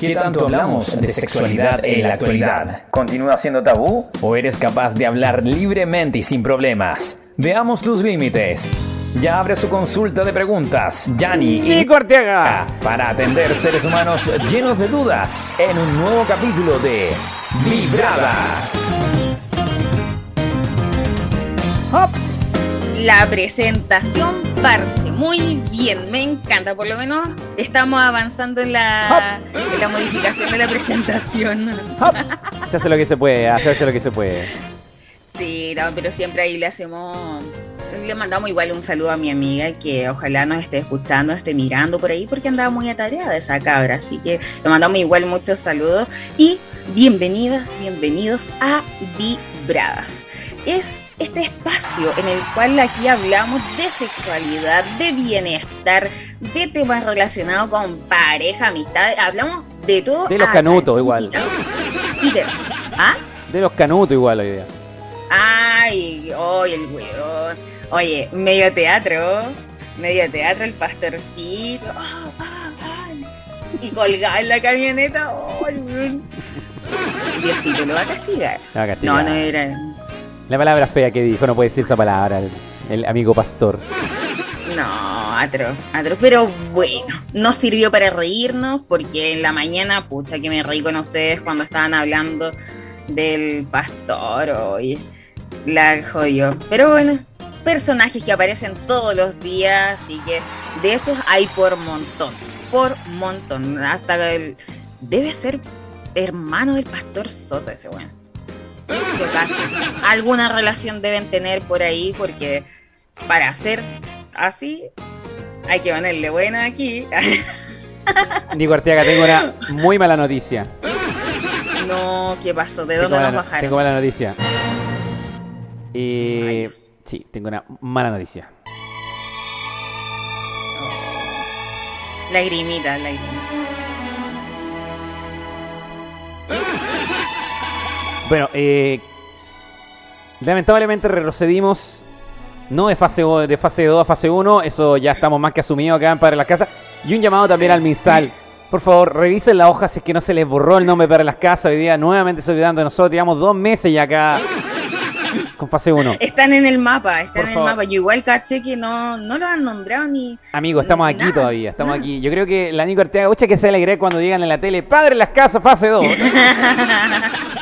¿Qué tanto hablamos de sexualidad en la actualidad? ¿Continúa siendo tabú? ¿O eres capaz de hablar libremente y sin problemas? Veamos tus límites. Ya abre su consulta de preguntas, Yanni y Nico Arteaga. para atender seres humanos llenos de dudas en un nuevo capítulo de Vibradas. Hop. La presentación parte muy bien, me encanta, por lo menos estamos avanzando en la, en la modificación de la presentación. Hop. Se hace lo que se puede, se hace lo que se puede. Sí, no, pero siempre ahí le hacemos, le mandamos igual un saludo a mi amiga que ojalá nos esté escuchando, esté mirando por ahí porque andaba muy atareada esa cabra, así que le mandamos igual muchos saludos y bienvenidas, bienvenidos a Vibradas. Es este espacio en el cual aquí hablamos de sexualidad, de bienestar, de temas relacionados con pareja, amistad, hablamos de todo. De los canutos igual. Y de- ¿Ah? De los canutos igual la idea. Ay, oye, el weón. Oye, medio teatro. Medio teatro, el pastorcito. Ah, ay. Y colgado en la camioneta. Diosito lo va a castigar. Va a castigar. No, no era. La palabra fea que dijo, no puede decir esa palabra el, amigo pastor. No, atro, atro. Pero bueno, no sirvió para reírnos porque en la mañana, pucha, que me reí con ustedes cuando estaban hablando del pastor. Oye, la jodió. Pero bueno, personajes que aparecen todos los días y que de esos hay por montón. Por montón. Hasta el. Debe ser hermano del pastor Soto ese bueno. Alguna relación deben tener por ahí porque para ser así hay que ponerle buena aquí. Nico Arteaga, tengo una muy mala noticia. no, ¿qué pasó? ¿De Tengo dónde mala nos no- bajaron? Tengo mala noticia. Eh, Rayos. sí, tengo una mala noticia. Lagrimita, lagrimita. Bueno, eh, lamentablemente retrocedimos no de fase, de fase 2 a fase 1, eso ya estamos más que asumidos acá en Padre Las Casas. Y un llamado también al MinSal. Por favor, revisen la hoja si es que no se les borró el nombre para las casas. Hoy día nuevamente se olvidando de nosotros. Llevamos dos meses ya acá con fase 1. Están en el mapa, están Por en el favor. mapa. Yo igual caché que no, no lo han nombrado ni. Amigo, estamos aquí Nada, todavía, estamos nada. aquí. Yo creo que la Nico Arteaga, escucha que se alegre cuando llegan en la tele, Padre Las Casas, fase 2.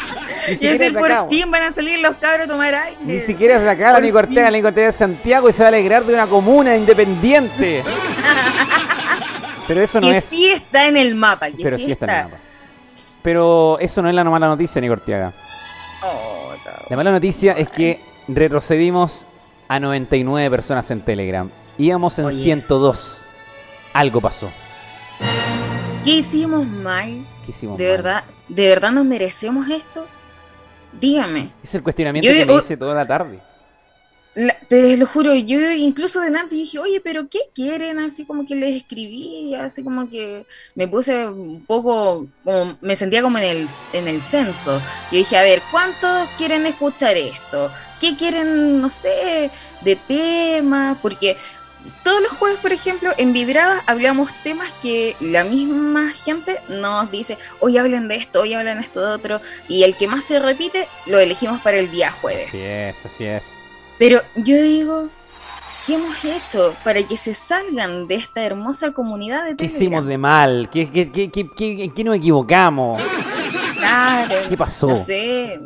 Ni de por acá, weón. fin van a salir los cabros a tomar aire. Ni siquiera es de acá la fin. la es de Santiago y se va a alegrar de una comuna independiente. Pero eso no que es. sí está en el mapa, que Pero sí, está en el mapa. Pero eso no es la mala noticia, Nico Ortega. Oh, no. La mala noticia es que retrocedimos a 99 personas en Telegram. Íbamos en Oye, 102. Algo pasó. ¿Qué hicimos mal? ¿Qué hicimos ¿De mal? verdad, ¿De verdad nos merecemos esto? Dígame. Es el cuestionamiento Yo- que me oh. hice toda la tarde. La- te lo juro, yo incluso de antes dije, oye, pero ¿qué quieren? Así como que les escribí, así como que me puse un poco, como, me sentía como en el, en el censo. Yo dije, a ver, ¿cuántos quieren escuchar esto? ¿Qué quieren, no sé, de temas? Porque todos los jueves, por ejemplo, en Vibrada hablamos temas que la misma gente nos dice, hoy hablen de esto, hoy hablan de esto de otro, y el que más se repite lo elegimos para el día jueves. Así es, así es. Pero yo digo, ¿qué hemos hecho para que se salgan de esta hermosa comunidad de ¿Qué Telegram? hicimos de mal? ¿Qué, qué, qué, qué, qué- qué nos equivocamos? Claro, ¿Qué pasó? no sé,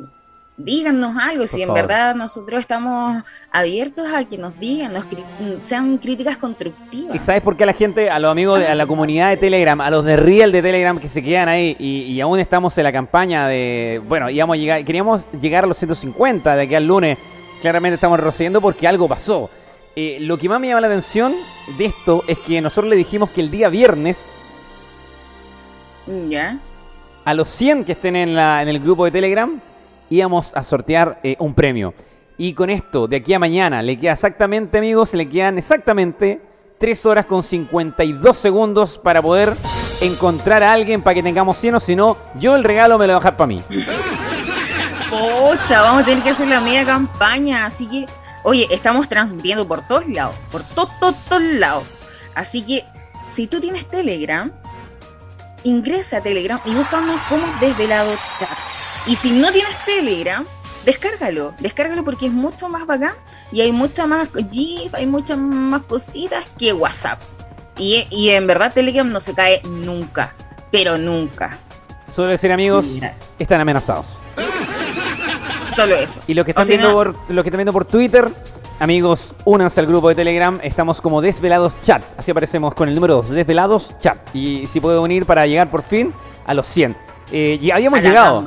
díganos algo, si en favor. verdad nosotros estamos abiertos a que nos digan, nos cri- sean críticas ¿Y constructivas. sabes por qué a la gente, a los amigos, de, a la comunidad de Telegram, a los de Real de Telegram que se quedan ahí y, y aún estamos en la campaña de, bueno, íbamos a llegar, queríamos llegar a los 150 de aquí al lunes, claramente estamos retrocediendo porque algo pasó. Eh, lo que más me llama la atención de esto es que nosotros le dijimos que el día viernes ¿Ya? a los 100 que estén en, la, en el grupo de Telegram íbamos a sortear eh, un premio. Y con esto, de aquí a mañana, le queda exactamente, amigos, le quedan exactamente 3 horas con 52 segundos para poder encontrar a alguien para que tengamos 100 o si no, yo el regalo me lo voy a dejar para mí. Pocha, vamos a tener que hacer la media campaña, así que, oye, estamos transmitiendo por todos lados, por todos, todos, todos lados. Así que, si tú tienes Telegram, ingresa a Telegram y búscanos como Desvelado Chat. Y si no tienes Telegram, descárgalo, descárgalo porque es mucho más bacán y hay mucha más GIF, hay muchas más cositas que WhatsApp. Y, y en verdad Telegram no se cae nunca, pero nunca. Solo decir amigos, Mira. están amenazados. Solo eso. Y los que están O viendo por los que están viendo por Twitter, amigos, únanse al grupo de Telegram. Estamos como Desvelados Chat. Así aparecemos con el número 2, Desvelados Chat. Y si puedo unir para llegar por fin a los 100. Eh, y habíamos A llegado.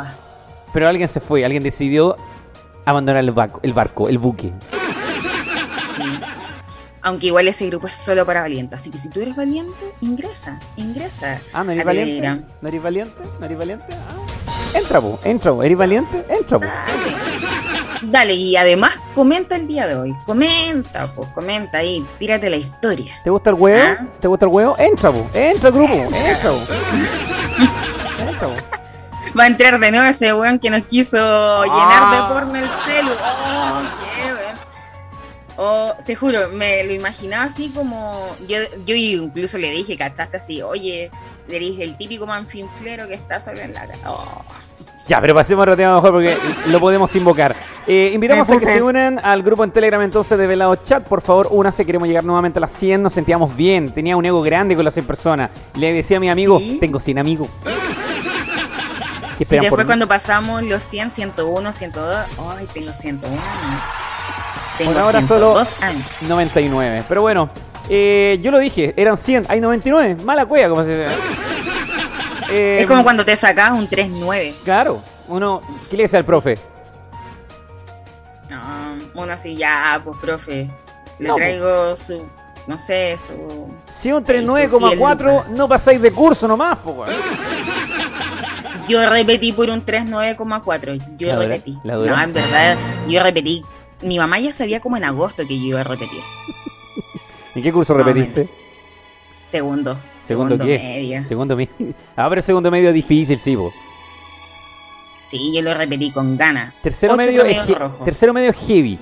Pero alguien se fue, alguien decidió abandonar el barco, el barco, el buque. Sí. Aunque igual ese grupo es solo para valientes. Así que si tú eres valiente, ingresa, ingresa. Ah, ¿no eres valiente? ¿No eres valiente? ¿No eres valiente? Ah. Entra, po, entra, po. ¿Eres valiente? Entra, po. Dale. Dale, y además comenta el día de hoy. Comenta, pues, comenta ahí, tírate la historia. ¿Te gusta el huevo? Ah. ¿Te gusta el huevo? Entra, po. Entra grupo. Entra, po. Entra, po. Va a entrar de nuevo ese weón que nos quiso Ah. llenar de porno el celu. Oh, qué weón. Oh, te juro, me lo imaginaba así como. Yo, yo incluso le dije, ¿cachaste así? Oye, le dije el típico manfinflero que está solo en la cara. Oh. Ya, pero pasemos a otro tema mejor porque lo podemos invocar. Eh, invitamos a que se unan al grupo en Telegram entonces de Velado Chat. Por favor, únase, queremos llegar nuevamente a las 100. Nos sentíamos bien. Tenía un ego grande con las 100 personas. Le decía a mi amigo, ¿Sí? tengo 100 amigos. ¿Qué Y después por cuando pasamos los 100, 101, 102, ay, tengo 101 años. Tengo Por ahora 102 años. 99. Pero bueno, eh, yo lo dije, eran 100, hay 99. Mala cueva, como se dice. Eh, Es como cuando te sacas un 3-9. Claro, uno, ¿qué le dice al profe? No, uno así, ya, pues, profe. Le No, traigo su, no sé, su... Si un Ay, 39,4 no pasáis de curso nomás, po, weón. Yo repetí por un 3-9,4. Yo repetí. ¿La? No, en verdad, yo repetí. Mi mamá ya sabía como en agosto que yo iba a repetir. ¿En qué curso No, repetiste? Segundo. ¿Segundo qué? medio. Segundo medio. Ah, pero segundo medio es difícil, sí, po. Sí, yo lo repetí con ganas. Tercero medio, es tercero medio es heavy.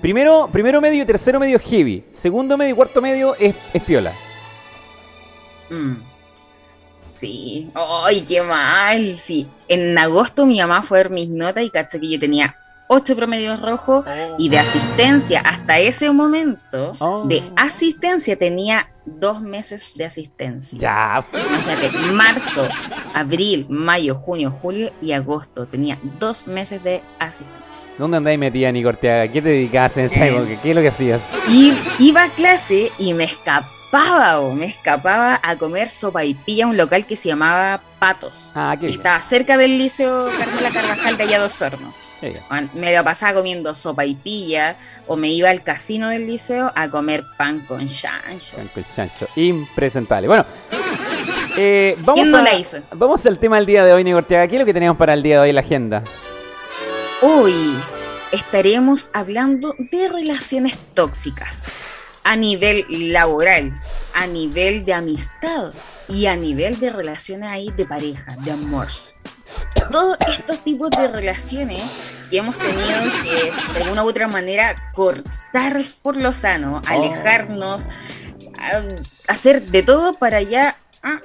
Primero, primero medio y tercero medio heavy. Segundo medio y cuarto medio es, es piola. Mm. Sí. ¡Ay, qué mal! Sí. En agosto mi mamá fue a ver mis notas y cachó que yo tenía ocho promedios rojos y de asistencia hasta ese momento Oh. de asistencia tenía dos meses de asistencia. Ya. Imagínate, marzo, abril, mayo, junio, julio y agosto. Tenía dos meses de asistencia. ¿Dónde andáis metida, Nico Ortega? ¿Qué te dedicabas en esa Eh. época? ¿Qué es lo que hacías? Y iba a clase y me escapaba, o me escapaba a comer sopa y pilla a un local que se llamaba Patos. Ah, que estaba cerca del Liceo Carmela Carvajal de allá dos Hornos. Me lo pasaba comiendo sopa y pilla o me iba al casino del liceo a comer pan con chancho. Franco el chancho. Impresentable. Bueno. eh, vamos ¿Quién no a- la hizo? Vamos al tema del día de hoy, Nico Ortega. ¿Qué es lo que tenemos para el día de hoy en la agenda? Hoy estaremos hablando de relaciones tóxicas a nivel laboral, a nivel de amistad y a nivel de relaciones ahí de pareja, de amor. Todos estos tipos de relaciones que hemos tenido que de alguna u otra manera cortar por lo sano, alejarnos, a- hacer de todo para ya ah,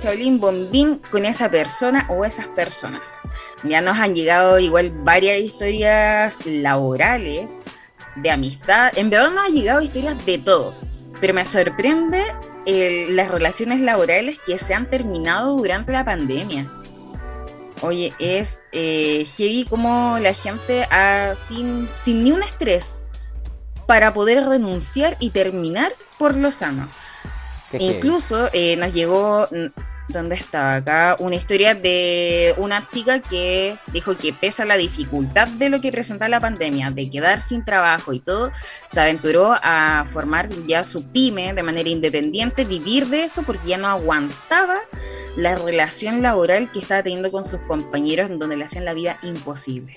Chaolín Bombín con esa persona o esas personas. Ya nos han llegado igual varias historias laborales, de amistad. En verdad nos han llegado historias de todo. Pero me sorprende el- las relaciones laborales que se han terminado durante la pandemia. Oye, es eh, heavy como la gente ha, sin, sin ni un estrés para poder renunciar y terminar por lo sano. Incluso eh, nos llegó, ¿dónde estaba acá? Una historia de una chica que dijo que pese a la dificultad de lo que presentaba la pandemia, de quedar sin trabajo y todo, se aventuró a formar ya su pyme de manera independiente, vivir de eso porque ya no aguantaba la relación laboral que estaba teniendo con sus compañeros en donde le hacían la vida imposible.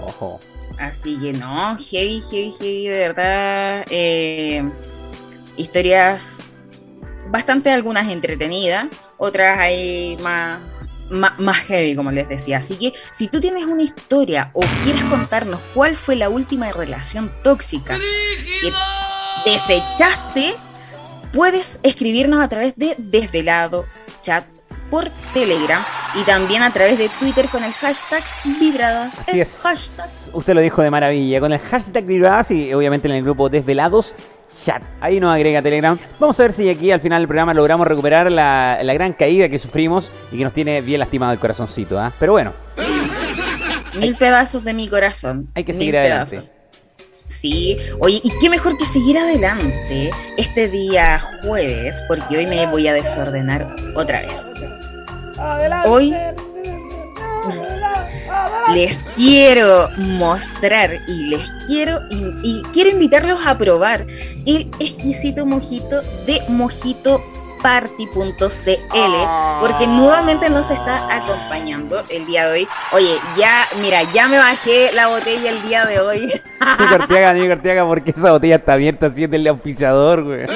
Ojo. Así que no, heavy, heavy, heavy, de verdad. eh, historias bastante algunas entretenidas, otras ahí más, más, más heavy, como les decía. Así que si tú tienes una historia o quieres contarnos cuál fue la última relación tóxica que desechaste, puedes escribirnos a través de Desvelado Chat por Telegram y también a través de Twitter con el hashtag Vibradas. Así es. Usted lo dijo de maravilla. Con el hashtag Vibradas y obviamente en el grupo Desvelados Chat. Ahí nos agrega Telegram. Vamos a ver si aquí al final del programa logramos recuperar la, gran caída que sufrimos y que nos tiene bien lastimado el corazoncito. ¿ah? Pero bueno. Mil pedazos de mi corazón. Hay que seguir adelante. Sí, oye, y qué mejor que seguir adelante este día jueves, porque hoy me voy a desordenar otra vez. Hoy les quiero mostrar y les quiero y quiero invitarlos a probar el exquisito mojito de Mojito party.cl porque nuevamente nos está acompañando el día de hoy. Oye, ya, mira, ya me bajé la botella el día de hoy. Nico Arteaga, Nico Arteaga, porque esa botella está abierta siendo el auspiciador, güey.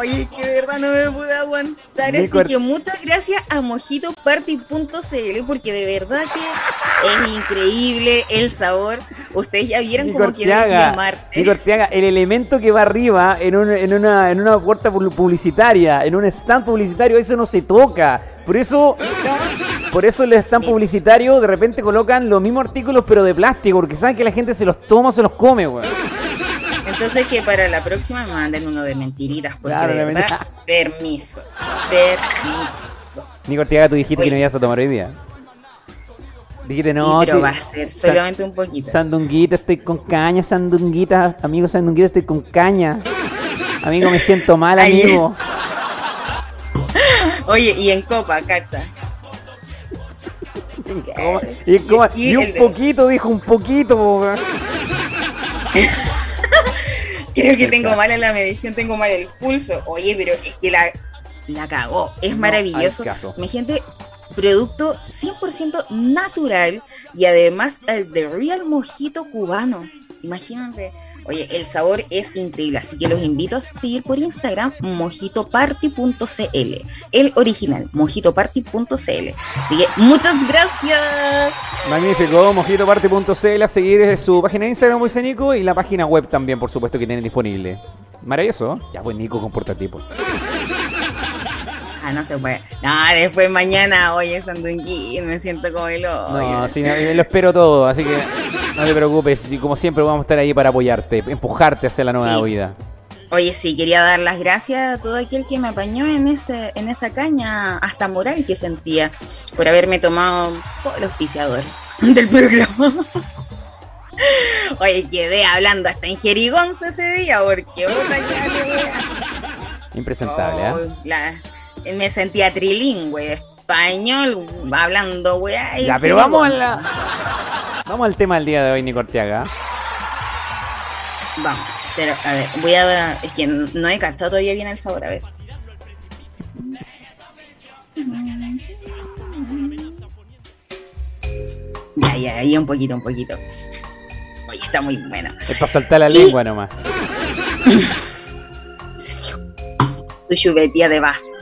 Oye, que de verdad no me pude aguantar. Así que muchas gracias a mojitoparty.cl porque de verdad que es increíble el sabor. Ustedes ya vieron cómo quieren llamarte. Nico Arteaga, el elemento que va arriba en, en, una, en una puerta publicitaria, en un stand publicitario, eso no se toca. Por eso, por eso el stand publicitario de repente colocan los mismos artículos pero de plástico, porque saben que la gente se los toma o se los come, güey. Entonces que para la próxima me manden uno de mentiritas, porque de permiso, permiso. Nico Ortega, tú dijiste que no ibas a tomar hoy día. Dijiste no, sí, pero va a ser solamente un poquito. Sandunguita, estoy con caña, sandunguita, amigo Sandunguita, estoy con caña. Amigo, me siento mal, amigo. Oye, y en copa, cacha. Y, y, un poquito, dijo un poquito. Creo que tengo mal en la medición, tengo mal el pulso. Oye, pero es que la, la cagó. Es maravilloso. Mi gente, producto 100% natural y además el de Real Mojito cubano. Imagínate. Oye, el sabor es increíble, así que los invito a seguir por Instagram mojitoparty.cl, el original, mojitoparty.cl. Así que muchas gracias. Magnífico, mojitoparty.cl, a seguir su página de Instagram, muy Nico, y la página web también, por supuesto, que tienen disponible. Maravilloso, ya pues Nico, comporta tipo. Ah, no se puede. No, después mañana, oye, Sandunguín, me siento como el No, sí, lo espero todo, así que no te preocupes. Y como siempre, vamos a estar ahí para apoyarte, empujarte hacia la nueva vida. Oye, sí, quería dar las gracias a todo aquel que me apañó en ese en esa caña hasta moral que sentía por haberme tomado todo el auspiciador del programa. Oye, quedé hablando hasta en jerigonza ese día porque otra ya Impresentable, ¿eh? Me sentía trilingüe, español, hablando, weá. Ya, pero vamos, a la... vamos al tema del día de hoy, Nico Orteaga. Vamos, pero a ver, voy a. Es que no he cachado todavía bien el sabor, a ver. Ya, ya, ahí un poquito, un poquito. Oye, está muy bueno. Es para soltar la lengua nomás. Su chubetía de vaso.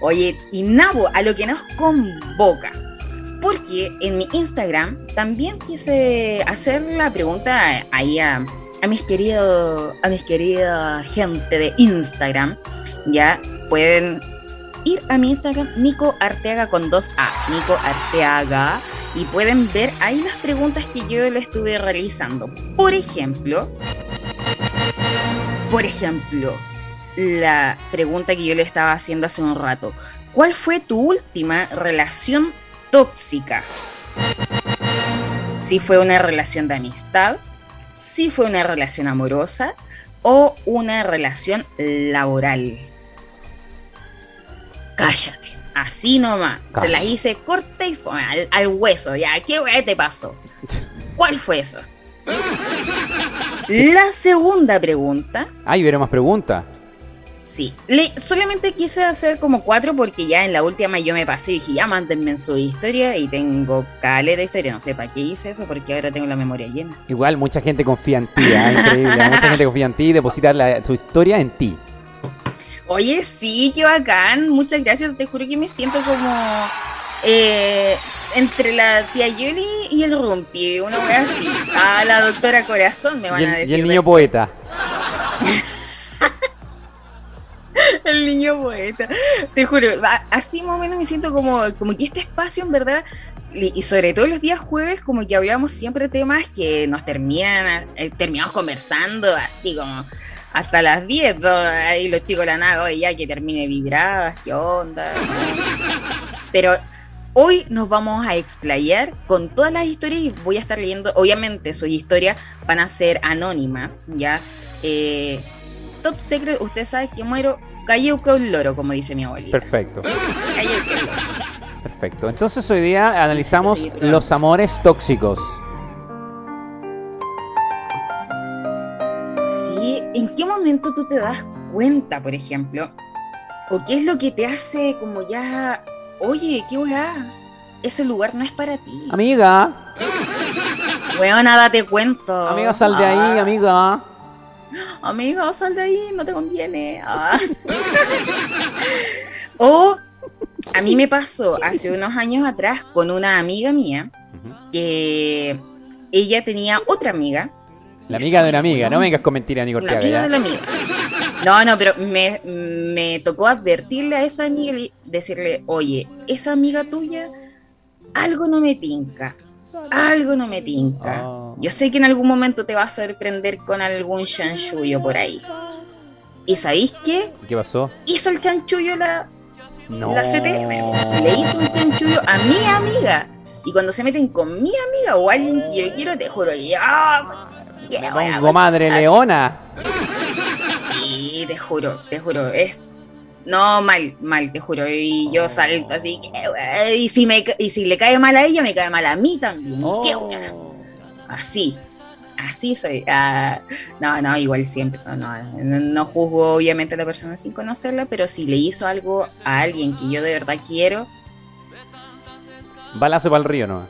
Oye, y Nabo, a lo que nos convoca. Porque en mi Instagram también quise hacer la pregunta ahí a, mis queridos, a mis querida gente de Instagram. Ya pueden ir a mi Instagram, Nico Arteaga con 2A, Nico Arteaga, y pueden ver ahí las preguntas que yo le estuve realizando. Por ejemplo, por ejemplo, la pregunta que yo le estaba haciendo hace un rato. ¿Cuál fue tu última relación tóxica? Si fue una relación de amistad, si fue una relación amorosa o una relación laboral. Cállate, así nomás. Se las hice corta y al, al, hueso. Ya, ¿qué te pasó? ¿Cuál fue eso? La segunda pregunta. Ay, hubiera más preguntas. Sí, Le, solamente quise hacer como cuatro porque ya en la última yo me pasé y dije, ya mándenme en su historia y tengo cale de historia. No sé para qué hice eso porque ahora tengo la memoria llena. Igual mucha gente confía en ti, ¿eh? increíble. mucha gente confía en ti y deposita la, su historia en ti. Oye, sí, qué bacán. Muchas gracias. Te juro que me siento como eh, entre la tía Yoli y el Rumpi. Una vez así. A la doctora Corazón me van a decir. Y el niño poeta. El niño poeta. Te juro, así más o menos me siento como, como que este espacio en verdad, y sobre todo los días jueves, como que hablamos siempre temas que nos terminan, eh, terminamos conversando así como hasta las 10, ahí los chicos la nada, ya que termine vibradas, qué onda. Pero hoy nos vamos a explayar con todas las historias y voy a estar leyendo, obviamente sus historias van a ser anónimas, ¿ya? Eh, top secret, usted sabe que muero que un loro, como dice mi abuelita. Perfecto. Perfecto. Entonces hoy día analizamos los amores tóxicos. ¿en qué momento tú te das cuenta, por ejemplo? ¿O qué es lo que te hace como ya, oye, qué hola? Ese lugar no es para ti. Amiga. Bueno, nada te cuento. Amiga, sal de ahí, ah. amiga. Amiga, sal de ahí, no te conviene. Ah. o a mí me pasó hace unos años atrás con una amiga mía que ella tenía otra amiga la amiga de una amiga, no vengas con mentiras, Nico La amiga de la amiga. No, no, pero me, tocó advertirle a esa amiga y decirle, oye, esa amiga tuya, algo no me tinca. Algo no me tinca. Ah. Yo sé que en algún momento te va a sorprender con algún chanchullo por ahí. ¿Y sabéis qué? ¿Qué pasó? Hizo el chanchullo la, no. la CTM. Le hizo un chanchullo a mi amiga. Y cuando se meten con mi amiga o alguien que yo quiero, te juro, ya me madre leona. Sí, te juro, te juro. Es no, mal, mal, te juro. Y yo oh. salto así, y si, me, y si le cae mal a ella, me cae mal a mí también. Oh. Así, así soy. Ah, no, no, igual siempre. No, no, juzgo obviamente a la persona sin conocerla, pero si le hizo algo a alguien que yo de verdad quiero. Balazo para el río, ¿no?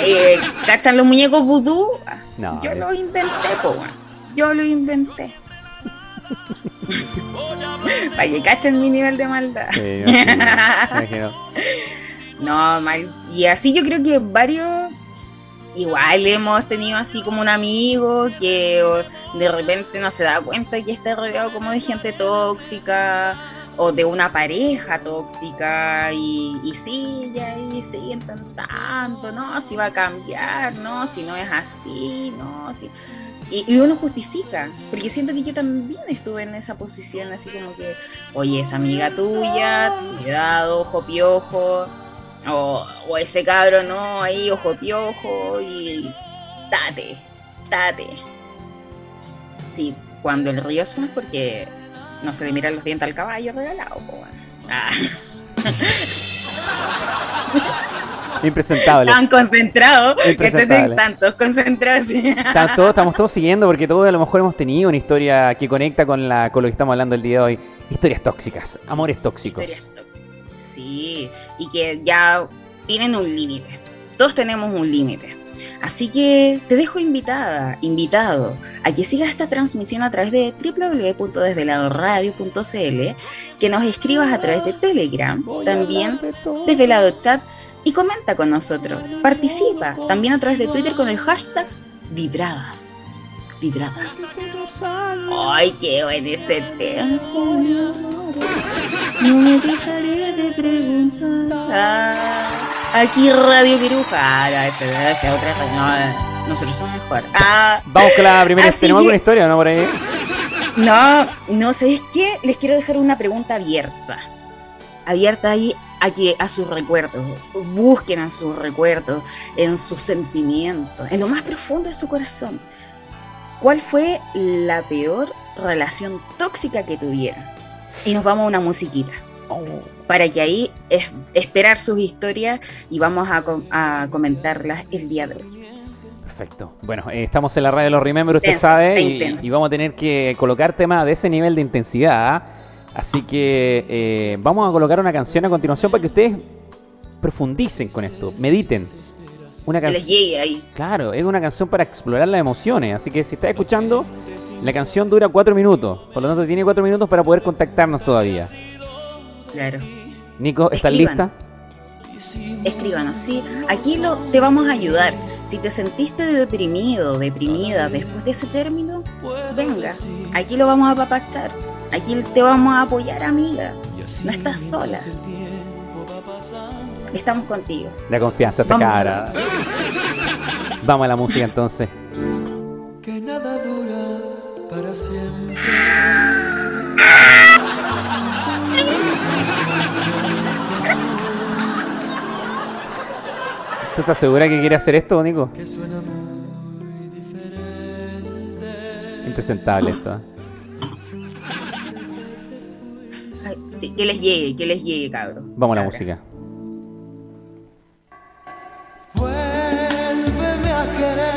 Eh, ¿Cachan los muñecos vudú? No, yo lo inventé, po, Yo lo inventé. Para que cachen mi nivel de maldad. no, mal. Y así yo creo que varios igual hemos tenido así como un amigo que de repente no se da cuenta que está rodeado como de gente tóxica o de una pareja tóxica y, y sigue ahí, sigue intentando, ¿no? Si va a cambiar, ¿no? Si no es así, ¿no? Si... Y, uno justifica, porque siento que yo también estuve en esa posición, así como que, oye, esa amiga tuya, cuidado, ojo piojo, o, o ese cabro, ¿no? Ahí, ojo piojo, y date, date. Sí, cuando el río es porque no se le miran los dientes al caballo regalado. Ah. Impresentable. Tan concentrado que tantos concentrados. estamos todos siguiendo porque todos a lo mejor hemos tenido una historia que conecta con, la, con lo que estamos hablando el día de hoy. Historias tóxicas, amores tóxicos. Historias tóxicas. Sí, y que ya tienen un límite. Todos tenemos un límite. Así que te dejo invitada, invitado, a que sigas esta transmisión a través de www.desveladoradio.cl, que nos escribas a través de Telegram, también Desvelado Chat, y comenta con nosotros. Participa también a través de Twitter con el hashtag Vibradas. Vibradas. Ay, qué bueno ese tema. No me dejaré de preguntar. Aquí Radio Piruja. Ah, esa, esa otra. No, nosotros somos mejor. Ah, Vamos con la primera. ¿Tenemos alguna historia o no por ahí? No, no, ¿sabéis qué? Les quiero dejar una pregunta abierta. Abierta ahí a, que, a sus recuerdos. Busquen a sus recuerdos, en sus sentimientos, en lo más profundo de su corazón. ¿Cuál fue la peor relación tóxica que tuvieron? Y nos vamos a una musiquita. Oh para que ahí es, esperar sus historias y vamos a, comentarlas el día de hoy. Perfecto. Bueno, eh, estamos en la radio de los Remember, usted sabe, y, vamos a tener que colocar temas de ese nivel de intensidad. ¿ah? Así que eh, vamos a colocar una canción a continuación para que ustedes profundicen con esto, mediten. Una canción. Les llegue ahí. Claro, es una canción para explorar las emociones. Así que si está escuchando, la canción dura cuatro minutos. Por lo tanto, tiene cuatro minutos para poder contactarnos todavía. Claro. Nico, ¿estás lista? Escríbanos, sí. Aquí lo, te vamos a ayudar. Si te sentiste deprimido, deprimida después de ese término, venga, aquí lo vamos a papachar. Aquí te vamos a apoyar, amiga. No estás sola. Estamos contigo. La confianza Vamos. cara. Vamos a la música entonces. que nada dura para siempre. ¿Tú estás segura que quiere hacer esto, Nico? Que suena muy diferente. Impresentable esto. ¿eh? Sí, que les llegue, que les llegue, cabrón. Vamos a la música. Vuélveme a querer,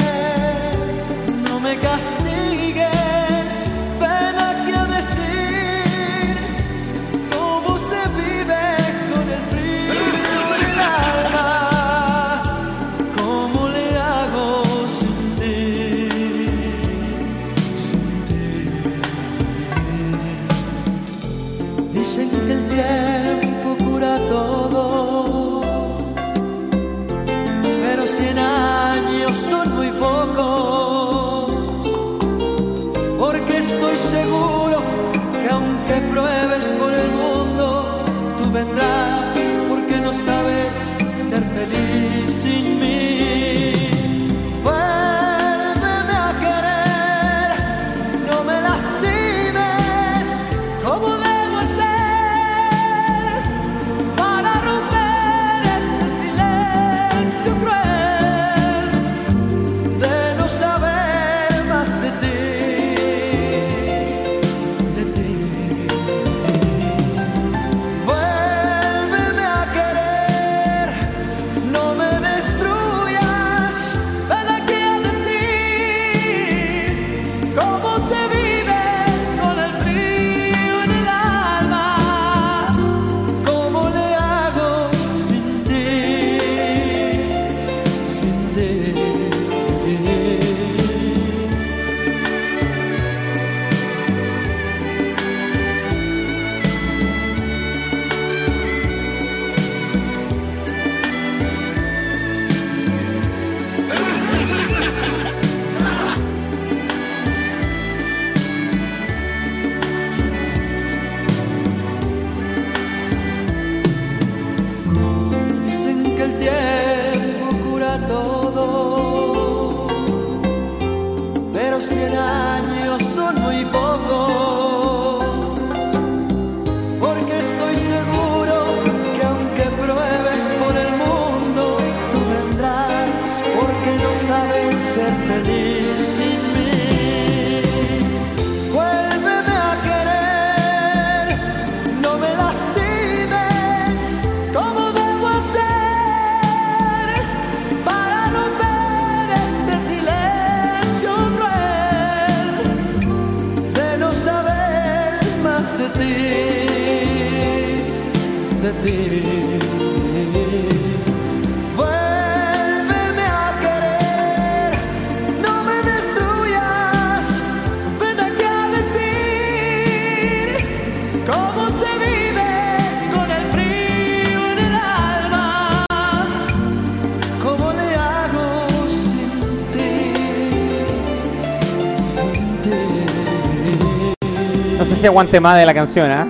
No sé si aguante más de la canción, ¿ah?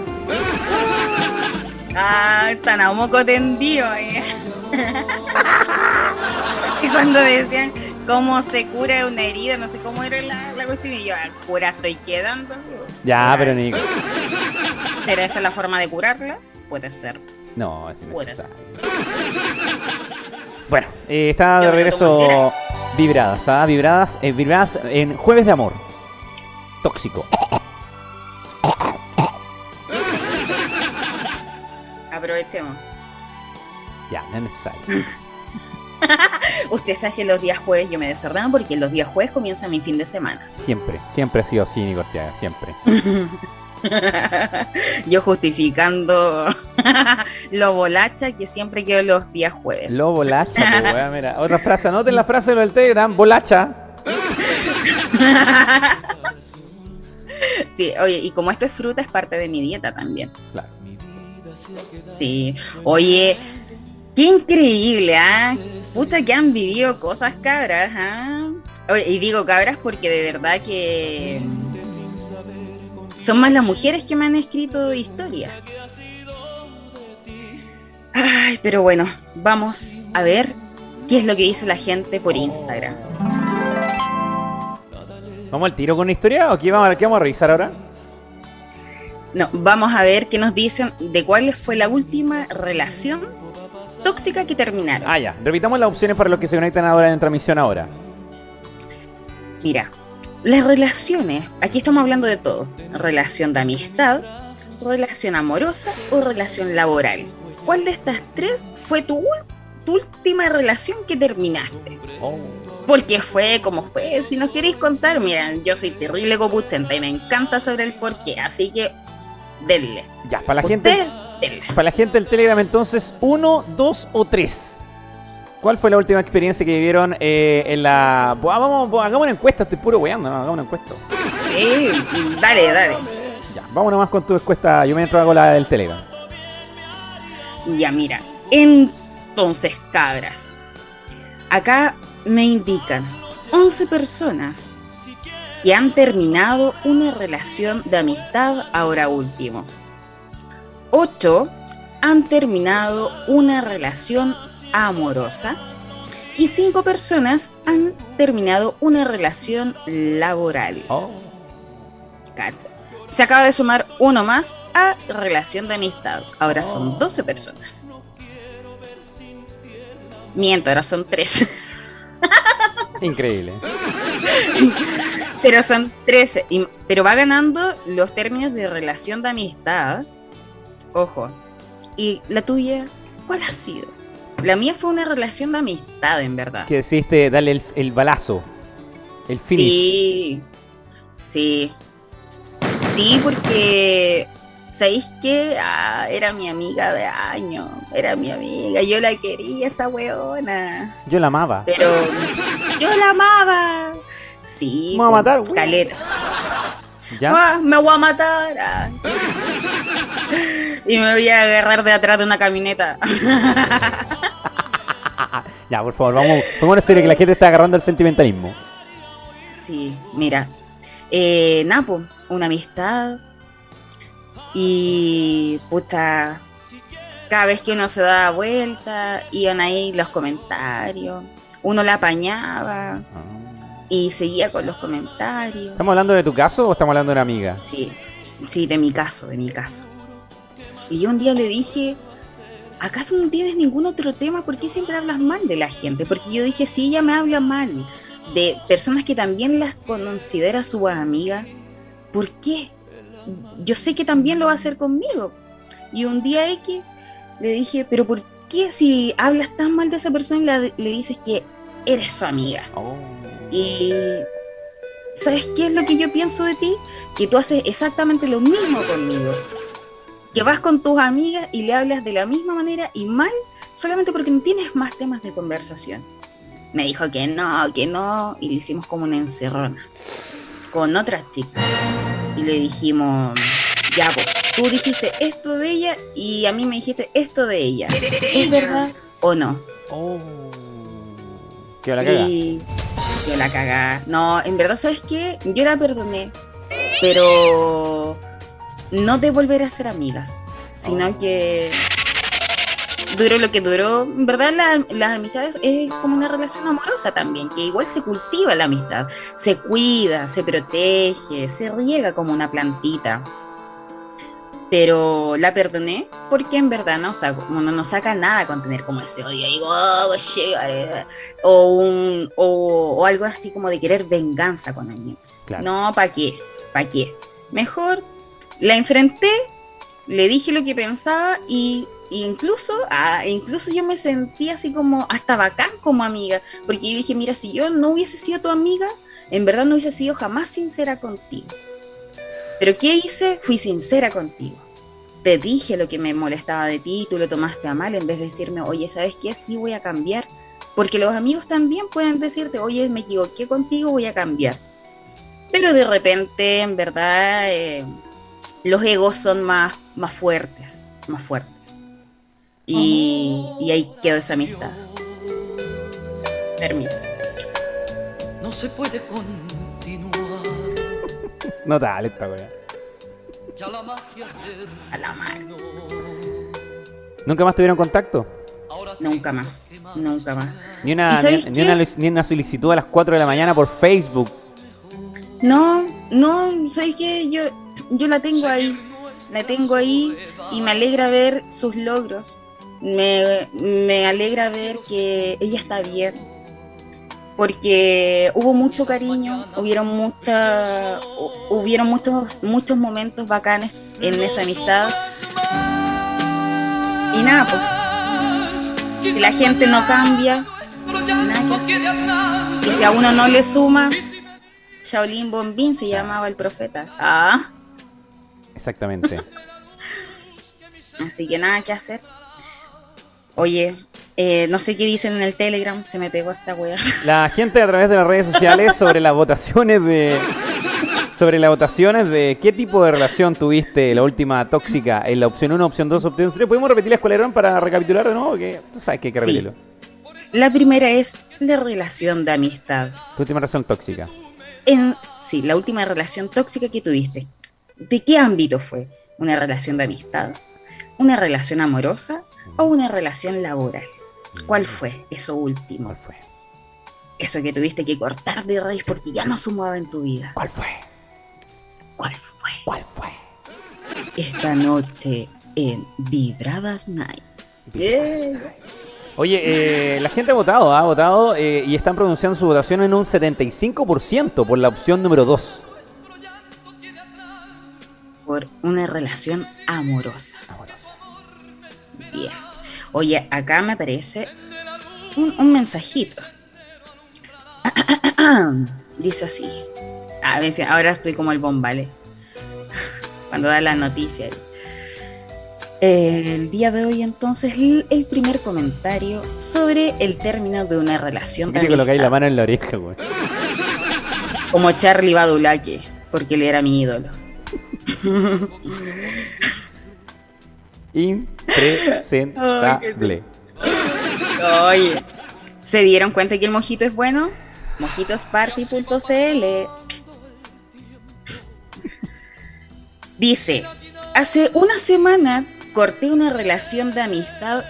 Ah, tan a moco tendido. eh. y cuando decían cómo se cura una herida, no sé cómo era la, la cuestión, y yo, "Ah, cura estoy quedando. Ya, ¿Será- pero Nico. ¿Será esa la forma de curarla? Puede ser. No, es Puede innecesario. Bueno, eh, está de regreso vibradas, ¿ah? Vibradas, eh, vibradas en Jueves de Amor. Tóxico. Aprovechemos. Ya, no es necesario. Usted sabe que los días jueves yo me desordeno porque los días jueves comienza mi fin de semana. Siempre, siempre ha sido así, Nico siempre. yo justificando lo bolacha que siempre quedo los días jueves. Lo bolacha, weá, mira. Otra frase, anoten la frase del Telegram, bolacha. Sí, oye, y como esto es fruta, es parte de mi dieta también. Claro. Sí, oye, qué increíble, ¿ah? Puta que han vivido cosas cabras, ¿ah? Y digo cabras porque de verdad que Son más las mujeres que me han escrito historias. Ay, pero bueno, vamos a ver qué es lo que dice la gente por Instagram. ¿Vamos al tiro con una historia o qué vamos, qué vamos a revisar ahora? No, vamos a ver qué nos dicen de cuál fue la última relación tóxica que terminaron. Ah, ya. Repitamos las opciones para los que se conectan ahora en transmisión ahora. Mira, las relaciones, aquí estamos hablando de todo. Relación de amistad, relación amorosa o relación laboral. ¿Cuál de estas tres fue tu, última relación que terminaste? Porque fue como fue. Si nos queréis contar, miren, yo soy terrible copustenta y me encanta sobre el porqué. Así que, denle. Ya, para la gente, denle. para la gente del Telegram entonces, uno, dos o tres. ¿Cuál fue la última experiencia que vivieron eh, en la... Buah, vamos, buah, hagamos una encuesta, estoy puro weando, ¿no? hagamos una encuesta. Sí, dale, dale. Ya, vamos nomás con tu encuesta, yo mientras hago la del Telegram. Ya, mira. Entonces, cabras. Acá me indican 11 personas que han terminado una relación de amistad ahora último. 8 han terminado una relación amorosa. Y 5 personas han terminado una relación laboral. Oh. Se acaba de sumar uno más a relación de amistad. Ahora son 12 personas. Miento, ahora son 3. Increíble. Pero son 13. Y- pero va ganando los términos de relación de amistad. Ojo. ¿Y la tuya? ¿Cuál ha sido? La mía fue una relación de amistad, en verdad. Que decidiste darle el, el balazo. El finish. Sí, sí. Sí, porque, ¿sabéis qué? Ah, era mi amiga de años, era mi amiga, yo la quería, esa weona, Yo la amaba. pero yo la amaba. Sí, Me va a matar, weón. caleta. ¿Ya? Ah, me voy a matar. ah. y me voy a agarrar de atrás de una camioneta. Ya, por favor, vamos, vamos a serio que la gente está agarrando el sentimentalismo. Sí, mira. Eh, Napo, una amistad. Y puta, cada vez que uno se daba vuelta, iban ahí los comentarios. Uno la apañaba Ah. Y seguía con los comentarios. ¿Estamos hablando de tu caso o estamos hablando de una amiga? Sí, sí, de mi caso, de mi caso. Y yo un día le dije, ¿acaso no tienes ningún otro tema? ¿Por qué siempre hablas mal de la gente? Porque yo dije, si ella me habla mal de personas que también las considera su amiga, ¿por qué? Yo sé que también lo va a hacer conmigo. Y un día X le dije, pero ¿por qué si hablas tan mal de esa persona y la- le dices que eres su amiga? Oh. Y ¿sabes qué es lo que yo pienso de ti? Que tú haces exactamente lo mismo conmigo. Que vas con tus amigas y le hablas de la misma manera y mal solamente porque no tienes más temas de conversación. Me dijo que no, que no, y le hicimos como una encerrona con otra chica. Y le dijimos, ya, pues, tú dijiste esto de ella y a mí me dijiste esto de ella. ¿Es verdad o no? Oh. Que la caga. Yo la cagá. No, en verdad, ¿sabes qué? Yo la perdoné, pero no de volver a ser amigas, sino Oh. que duró lo que duró. En verdad, la- las amistades es como una relación amorosa también, que igual se cultiva la amistad, se cuida, se protege, se riega como una plantita. Pero la perdoné porque en verdad no, o sea, uno no saca nada con tener como ese odio oh, vale, o, un, o, o algo así como de querer venganza con alguien. Claro. No, ¿para qué? ¿Para qué? Mejor la enfrenté, le dije lo que pensaba y, y incluso, ah, incluso yo me sentí así como hasta bacán como amiga, porque yo dije, mira, si yo no hubiese sido tu amiga, en verdad no hubiese sido jamás sincera contigo. Pero ¿qué hice? Fui sincera contigo. Te dije lo que me molestaba de ti y tú lo tomaste a mal en vez de decirme, oye, ¿sabes qué? Sí voy a cambiar. Porque los amigos también pueden decirte, oye, me equivoqué contigo, voy a cambiar. Pero de repente, en verdad, eh, los egos son más, más fuertes, más fuertes. Y, y ahí quedó esa amistad. Permiso. No se puede continuar. No tal esta wea. A la mano. ¿Nunca más tuvieron contacto? Nunca más, nunca más. Ni ¿Y una, ni, una, ni una solicitud a las 4 de la mañana por Facebook. No, no, ¿sabes qué? Yo, yo la tengo ahí, la tengo ahí y me alegra ver sus logros. Me, me alegra ver que ella está bien. Porque hubo mucho cariño, hubieron mucha, hu- hubieron muchos, muchos momentos bacanes en esa amistad. Y nada, pues, si la gente no cambia, nada. Y si a uno no le suma, Shaolin Bombín se llamaba el profeta. Ah, Exactamente. así que nada que hacer. Oye, eh, no sé qué dicen en el Telegram, se me pegó esta wea. La gente a través de las redes sociales sobre las votaciones de. Sobre las votaciones de qué tipo de relación tuviste la última tóxica en la opción 1, opción 2, opción 3. ¿Podemos repetirlas cuáles eran para recapitular de nuevo? Que tú sabes que hay que Sí. repetirlo. La primera es la relación de amistad. Tu última relación tóxica. En, sí, la última relación tóxica que tuviste. ¿De qué ámbito fue? ¿Una relación de amistad? ¿Una relación amorosa? ¿O una relación laboral? ¿Cuál fue eso último? ¿Cuál fue? Eso que tuviste que cortar de raíz porque ya no sumaba en tu vida. ¿Cuál fue? ¿Cuál fue? ¿Cuál fue? Esta noche en Vibradas Night. Oye, eh, la gente ha votado, ha votado eh, y están pronunciando su votación en un 75% por la opción número 2. Por una relación amorosa. Bien. Oye, acá me aparece un, un mensajito. Dice así. A si- ahora estoy como el bombale. Cuando da la noticia. El día de hoy, entonces, el, primer comentario sobre el término de una relación. que colocáis la mano en la oreja, güey. Como Charlie Badulaque, porque él era mi ídolo. Impresentable. Oye, ¿se dieron cuenta que el mojito es bueno? Mojitosparty.cl Dice, hace una semana corté una relación de amistad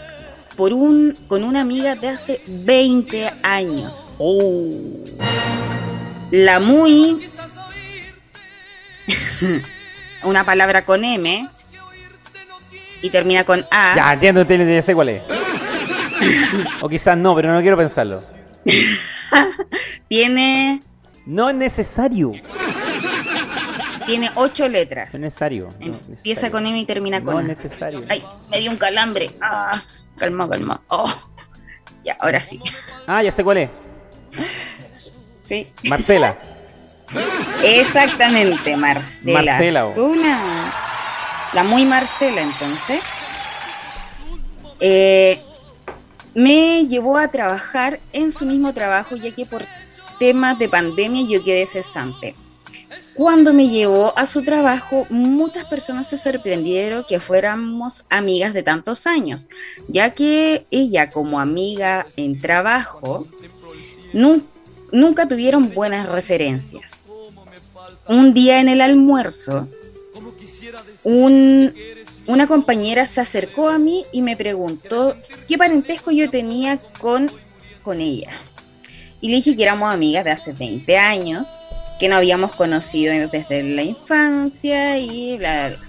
por un, con una amiga de hace 20 años. Oh. La muy... una palabra con M y termina con A. Ya, entiendo, entiendo, ya sé cuál es. o quizás no, pero no quiero pensarlo. Tiene, No es necesario. tiene ocho letras. No es necesario. no Empieza necesario. con M y termina con No es necesario. Ay, me dio un calambre. Ah, calma, calma. Oh, ya, ahora sí. Ah, ya sé cuál es. Sí. Marcela. Exactamente, Marcela. Marcela, oh. Una. La muy Marcela, entonces. Eh, me llevó a trabajar en su mismo trabajo, ya que por temas de pandemia yo quedé cesante. Cuando me llevó a su trabajo, muchas personas se sorprendieron que fuéramos amigas de tantos años, ya que ella como amiga en trabajo nun- nunca tuvieron buenas referencias. Un día en el almuerzo, un- una compañera se acercó a mí y me preguntó qué parentesco yo tenía con, con ella. Y le dije que éramos amigas de hace 20 años, que nos habíamos conocido desde la infancia y bla, bla.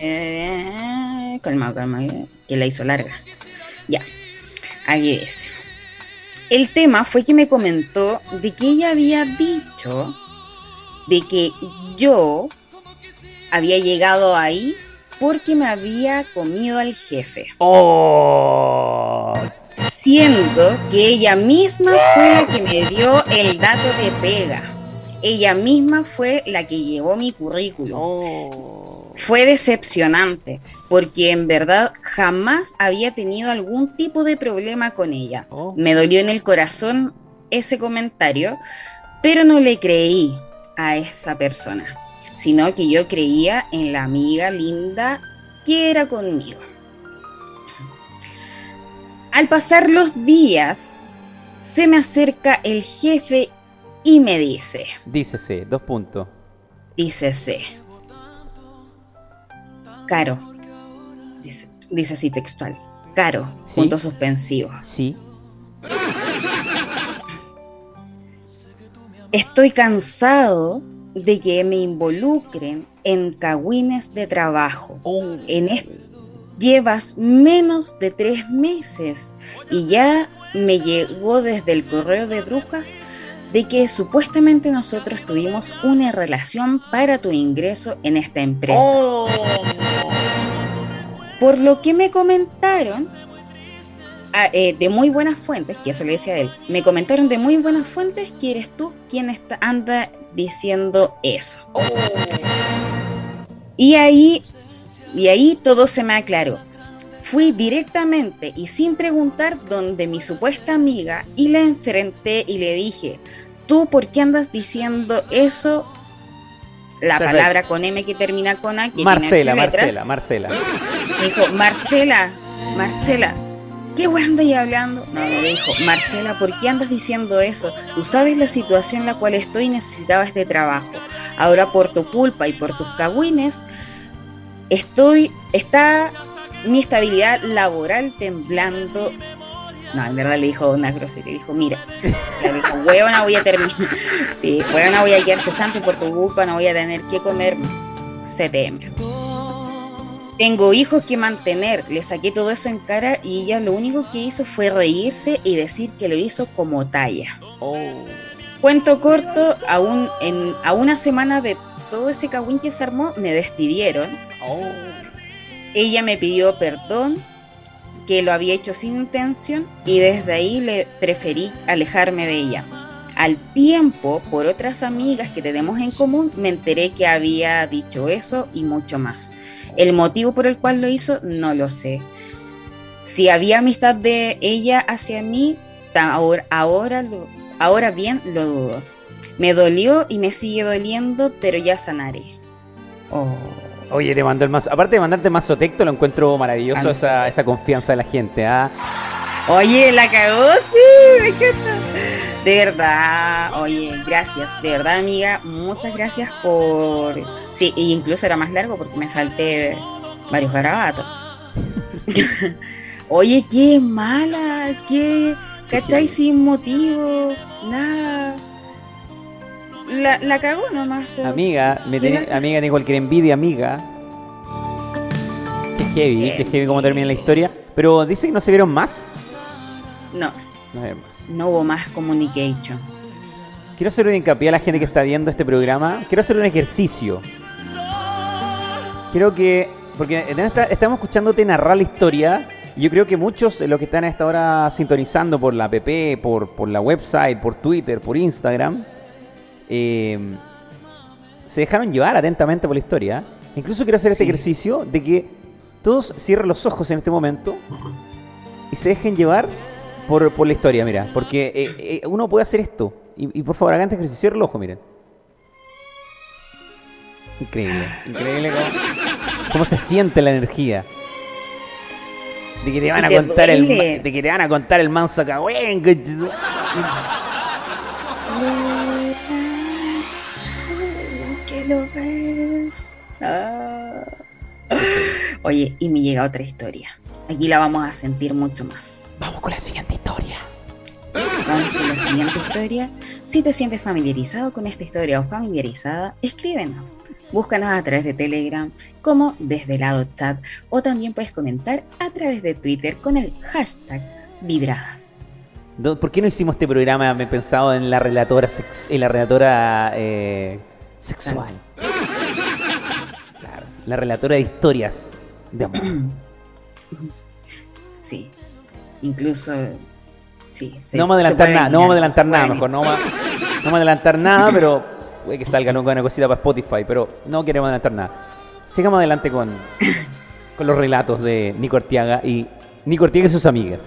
Eh, calma, calma, que la hizo larga. Ya, ahí es. El tema fue que me comentó de que ella había dicho de que yo había llegado ahí porque me había comido al jefe, Oh. siendo que ella misma fue la que me dio el dato de pega. Ella misma fue la que llevó mi currículum. Oh. Fue decepcionante, porque en verdad jamás había tenido algún tipo de problema con ella. Oh. Me dolió en el corazón ese comentario, pero no le creí a esa persona, sino que yo creía en la amiga linda que era conmigo. Al pasar los días, se me acerca el jefe y me dice, Dícese, dos puntos. dícese, Caro. Dice, dice así textual. Caro, Sí. puntos suspensivos. Sí. Estoy cansado de que me involucren en cagüines de trabajo. En es- llevas menos de tres meses y ya me llegó desde el correo de brujas de que supuestamente nosotros tuvimos una relación para tu ingreso en esta empresa. Por lo que me comentaron ah, eh, de muy buenas fuentes, que eso le decía a él, me comentaron de muy buenas fuentes que eres tú quien está, anda diciendo eso. Y ahí, y ahí todo se me aclaró. Fui directamente y sin preguntar donde mi supuesta amiga y la enfrenté y le dije, ¿tú por qué andas diciendo eso? La Perfecto. palabra con M que termina con A. Que Marcela, tiene. Marcela, Marcela. Me dijo, Marcela, Marcela, ¿qué weá andas hablando? No, me dijo, Marcela, ¿por qué andas diciendo eso? Tú sabes la situación en la cual estoy y necesitaba este trabajo. Ahora por tu culpa y por tus cagüines, estoy, está mi estabilidad laboral temblando. No, en verdad le dijo una grosería, dijo, mira, le dijo, huevona voy a terminar, sí, huevona voy a quedar cesante por tu culpa, no voy a tener que comer septiembre. Tengo hijos que mantener, le saqué todo eso en cara y ella lo único que hizo fue reírse y decir que lo hizo como talla. Cuento corto, a, un- en, a una semana de todo ese cagüín que se armó, me despidieron. Ella me pidió perdón, que lo había hecho sin intención y desde ahí le preferí alejarme de ella. Al tiempo, por otras amigas que tenemos en común, me enteré que había dicho eso y mucho más. El motivo por el cual lo hizo, no lo sé. Si había amistad de ella hacia mí, ahora, ahora, lo- ahora bien lo dudo. Me dolió y me sigue doliendo, pero ya sanaré. Oh. Oye, te mandó el mazo. Aparte de mandarte mazo texto, lo encuentro maravilloso Ah, esa, esa confianza de la gente. ¿ah? Oye, la cagó, sí, me encanta. De verdad, oye, gracias, de verdad, amiga, muchas gracias por. Sí, e incluso era más largo porque me salté varios garabatos. oye, qué mala, qué. ¿Cachai? Sin motivo, nada. La, la cagó nomás. pero- Amiga, me Mira. amiga, tiene cualquier envidia, amiga. Qué heavy, qué heavy cómo termina la historia. Pero dice que no se vieron más. No, No vemos. No hubo más communication. Quiero hacer un hincapié a la gente que está viendo este programa. Quiero hacer un ejercicio. Quiero que. Porque esta- estamos escuchándote narrar la historia. Y yo creo que muchos de los que están a esta hora sintonizando por la app, por, por la website, por Twitter, por Instagram, eh, se dejaron llevar atentamente por la historia. Incluso quiero hacer este ejercicio de que todos cierren los ojos en este momento y se dejen llevar por, por la historia, mira. Porque eh, eh, uno puede hacer esto. Y, y por favor, hagan este ejercicio. Cierren los ojos, miren. Increíble. Increíble cómo, cómo se siente la energía. De que te van a contar el duele. ma- de que te van a contar el manso que lo ves. Ah. Oye, y me llega otra historia. Aquí la vamos a sentir mucho más. Vamos con la siguiente historia. Vamos con la siguiente historia. Si te sientes familiarizado con esta historia o familiarizada, escríbenos. Búscanos a través de Telegram como Desvelado Chat o también puedes comentar a través de Twitter con el hashtag Vibradas. ¿Por qué no hicimos este programa me he pensado en la relatora en la relatora eh, sexual? Claro, la relatora de historias de amor. Sí, incluso... Sí, se- no vamos a adelantar nada, no vamos a adelantar nada, mejor no vamos no vamos a adelantar nada, pero puede que salga nunca una cosita para Spotify, pero no queremos adelantar nada. Sigamos adelante con, con los relatos de Nico Artiaga y Nico Artiaga y sus amigas.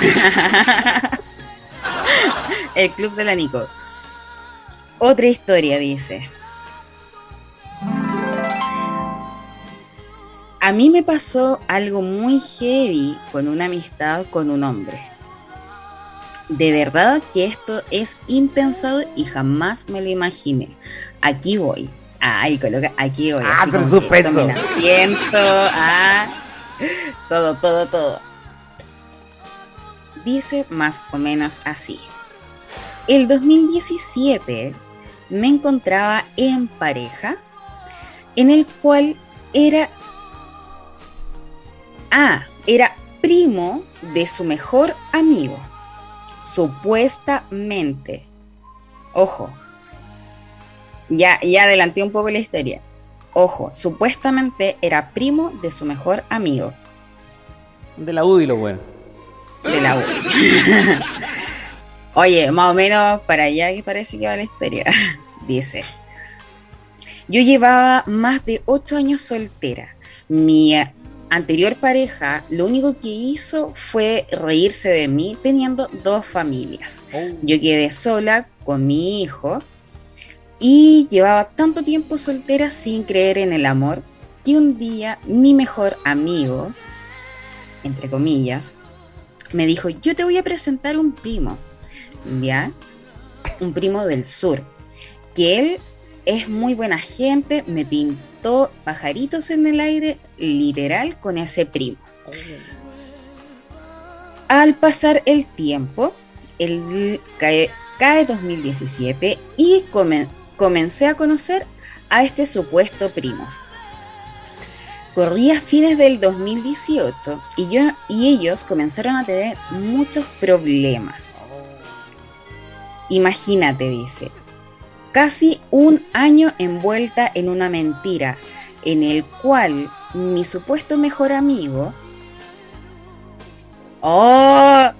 El club de la Nico. Otra historia dice. A mí me pasó algo muy heavy con una amistad con un hombre. De verdad que esto es impensado y jamás me lo imaginé. Aquí voy. Ay, coloca aquí voy. Ah, pero suspenso. tomen asiento. Ah, todo, todo, todo. Dice más o menos así. El 2017 me encontraba en pareja en el cual era Ah, era primo de su mejor amigo. Supuestamente. Ojo. Ya, ya adelanté un poco la historia. Ojo, supuestamente era primo de su mejor amigo De la UDI, lo bueno. de la U. Oye, más o menos para allá que parece que va la historia. Dice. Yo llevaba más de ocho años soltera. Mi anterior pareja lo único que hizo fue reírse de mí teniendo dos familias. Yo quedé sola con mi hijo y llevaba tanto tiempo soltera sin creer en el amor que un día mi mejor amigo, entre comillas, me dijo, yo te voy a presentar un primo, ¿ya? Un primo del sur, que él es muy buena gente, me pintó pajaritos en el aire, literal, con ese primo. Al pasar el tiempo, el, cae, cae 2017 y come- comencé a conocer a este supuesto primo. Corría fines del 2018 y, yo, y ellos comenzaron a tener muchos problemas. Imagínate, dice, casi un año envuelta en una mentira, en el cual mi supuesto mejor amigo... ¡Oh!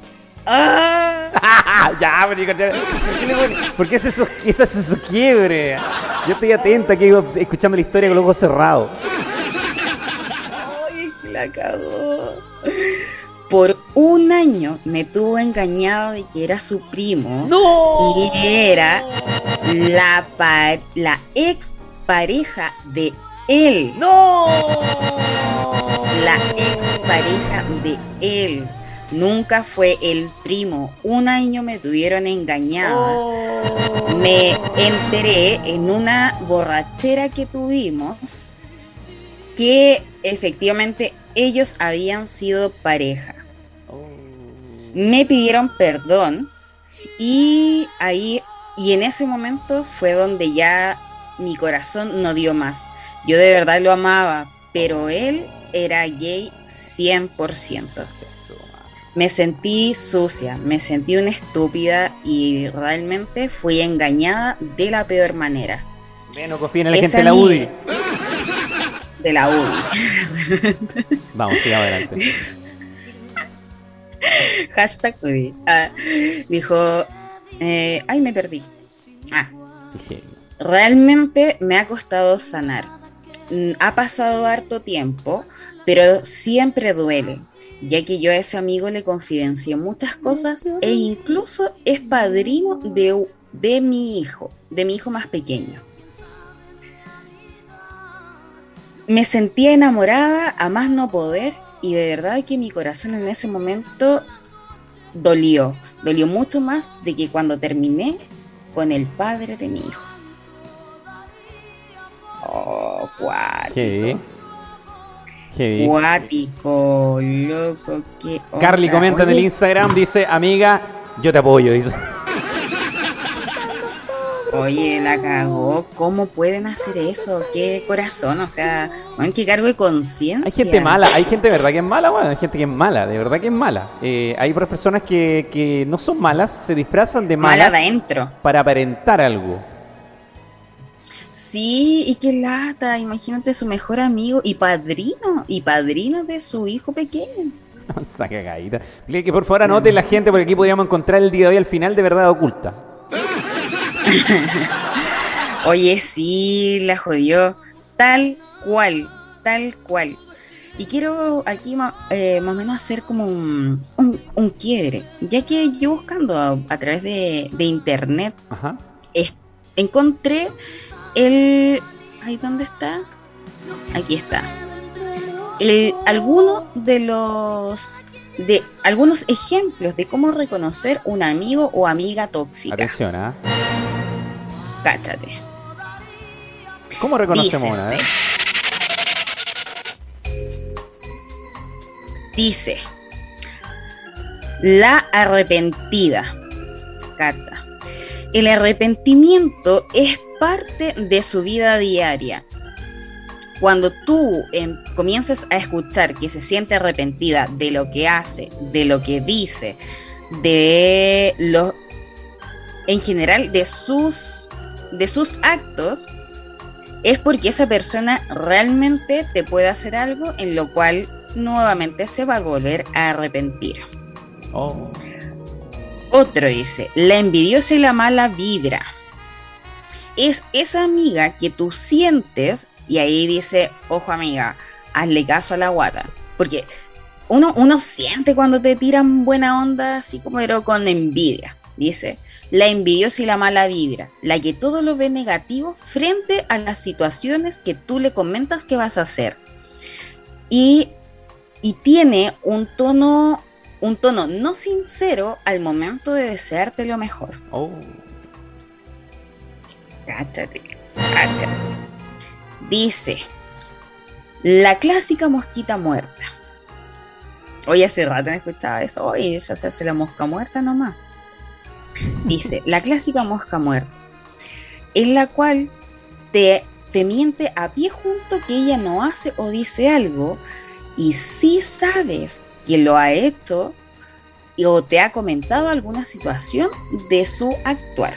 ¡Ah! ya, pero ¿por qué, pone- por qué ese es su, ese es su quiebre? Yo estoy atenta aquí escuchando la historia con los ojos cerrados. ¡Ay, la cagó! Por un año me tuvo engañado de que era su primo. ¡No! Y era la, pa- la ex pareja de él. ¡No! La ex pareja de él. Nunca fue el primo. Un año me tuvieron engañada. Oh. Me enteré en una borrachera que tuvimos que efectivamente ellos habían sido pareja. Me pidieron perdón y ahí y en ese momento fue donde ya mi corazón no dio más. Yo de verdad lo amaba, pero él era gay 100%. Me sentí sucia, me sentí una estúpida y realmente fui engañada de la peor manera. Menos confía en la Esa gente de la UDI. De la UDI. Vamos, sigamos adelante. Hashtag UDI. Ah, dijo, eh, ay, me perdí. Ah, realmente me ha costado sanar. Mm, Ha pasado harto tiempo, pero siempre duele, ya que yo a ese amigo le confidencié muchas cosas e incluso es padrino de, de mi hijo, de mi hijo más pequeño. Me sentía enamorada a más no poder y de verdad que mi corazón en ese momento dolió, dolió mucho más de que cuando terminé con el padre de mi hijo. Oh, cuático. Heavy. Heavy. Cuático, loco, que. Carly comenta en el Instagram, dice, amiga, yo te apoyo. Dice. Oye, la cagó. ¿Cómo pueden hacer eso? ¿Qué corazón? O sea, ¿no? ¿qué cargo de conciencia? Hay gente mala, hay gente de verdad que es mala, bueno, hay gente que es mala, de verdad que es mala. Eh, hay otras personas que, que no son malas, se disfrazan de Mala malas de adentro. para aparentar algo. Sí, y qué lata. Imagínate su mejor amigo y padrino. Y padrino de su hijo pequeño. Esa cagadita. Que por favor anoten la gente porque aquí podríamos encontrar el día de hoy al final de verdad oculta. Oye, sí, la jodió. Tal cual, tal cual. Y quiero aquí eh, más o menos hacer como un, un, un quiebre. Ya que yo buscando a, a través de, de internet Ajá. es- encontré el... ¿Ahí dónde está? Aquí está. El, alguno de los... De algunos ejemplos de cómo reconocer un amigo o amiga tóxica. Atención, ¿ah? Cáchate. ¿Cómo reconocemos una? eh? Dice, la arrepentida. Cacha. El arrepentimiento es parte de su vida diaria. Cuando tú em, comiences a escuchar que se siente arrepentida de lo que hace, de lo que dice, de lo, en general, de sus, de sus actos, es porque esa persona realmente te puede hacer algo en lo cual nuevamente se va a volver a arrepentir. Oh. Otro dice, la envidiosa y la mala vibra. Es esa amiga que tú sientes, y ahí dice, ojo amiga, hazle caso a la guata. Porque uno, uno siente cuando te tiran buena onda, así como pero con envidia. Dice, la envidiosa y la mala vibra, la que todo lo ve negativo frente a las situaciones que tú le comentas que vas a hacer. Y, y tiene un tono, un tono no sincero al momento de desearte lo mejor. Oh. Cáchate, cáchate. Dice, la clásica mosquita muerta. Oye, hace rato no escuchaba eso. Oye, esa se hace la mosca muerta nomás. Dice, la clásica mosca muerta, en la cual te, te miente a pie junto que ella no hace o dice algo y si sabes que lo ha hecho o te ha comentado alguna situación de su actuar.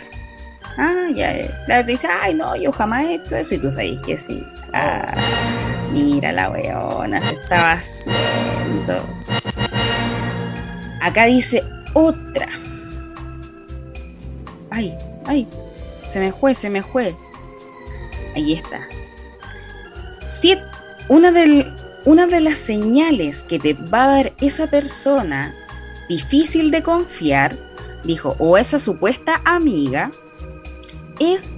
Ah, ya, ya. Claro, te dice, ay, no, yo jamás he hecho eso. Y tú sabes que sí. Ah, mira la weona, se estaba haciendo. Acá dice otra. Ay, ay, se me fue, se me fue. Ahí está. Si una, del- una de las señales que te va a dar esa persona difícil de confiar, dijo, o esa supuesta amiga, es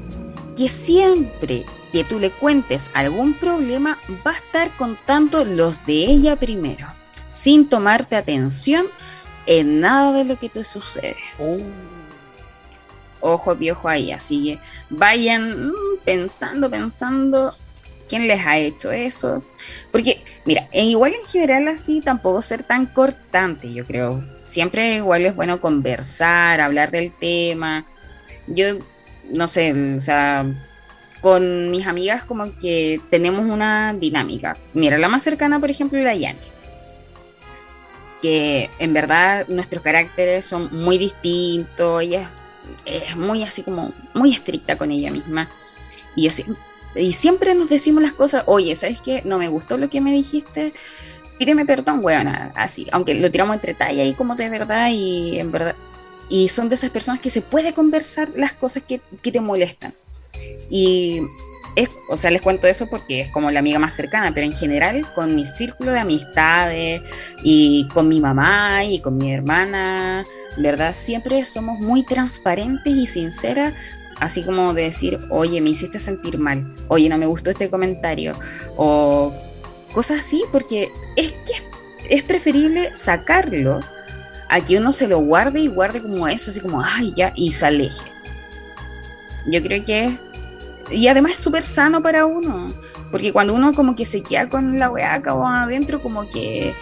que siempre que tú le cuentes algún problema, va a estar contando los de ella primero, sin tomarte atención en nada de lo que te sucede. Oh. Ojo viejo ahí, así que vayan mm, pensando, pensando quién les ha hecho eso. Porque, mira, e igual en general así tampoco ser tan cortante, yo creo. Siempre igual es bueno conversar, hablar del tema. Yo, no sé, o sea, con mis amigas como que tenemos una dinámica. Mira, la más cercana, por ejemplo, la Yani. Que en verdad nuestros caracteres son muy distintos. Ella es muy así como muy estricta con ella misma. Y, yo y siempre nos decimos las cosas, oye, ¿sabes qué? No me gustó lo que me dijiste. Pídeme perdón, weona, así. Aunque lo tiramos entre talla y como de verdad y en verdad. Y son de esas personas que se puede conversar las cosas que, que te molestan. Y es, o sea, les cuento eso porque es como la amiga más cercana, pero en general con mi círculo de amistades y con mi mamá y con mi hermana, ¿verdad? Siempre somos muy transparentes y sinceras, así como de decir, oye, me hiciste sentir mal, oye, no me gustó este comentario, o cosas así, porque es que es preferible sacarlo a que uno se lo guarde y guarde como eso, así como, ay, ya, y se aleje. Yo creo que es y además es súper sano para uno. Porque cuando uno como que se queda con la weá acá o adentro, como que,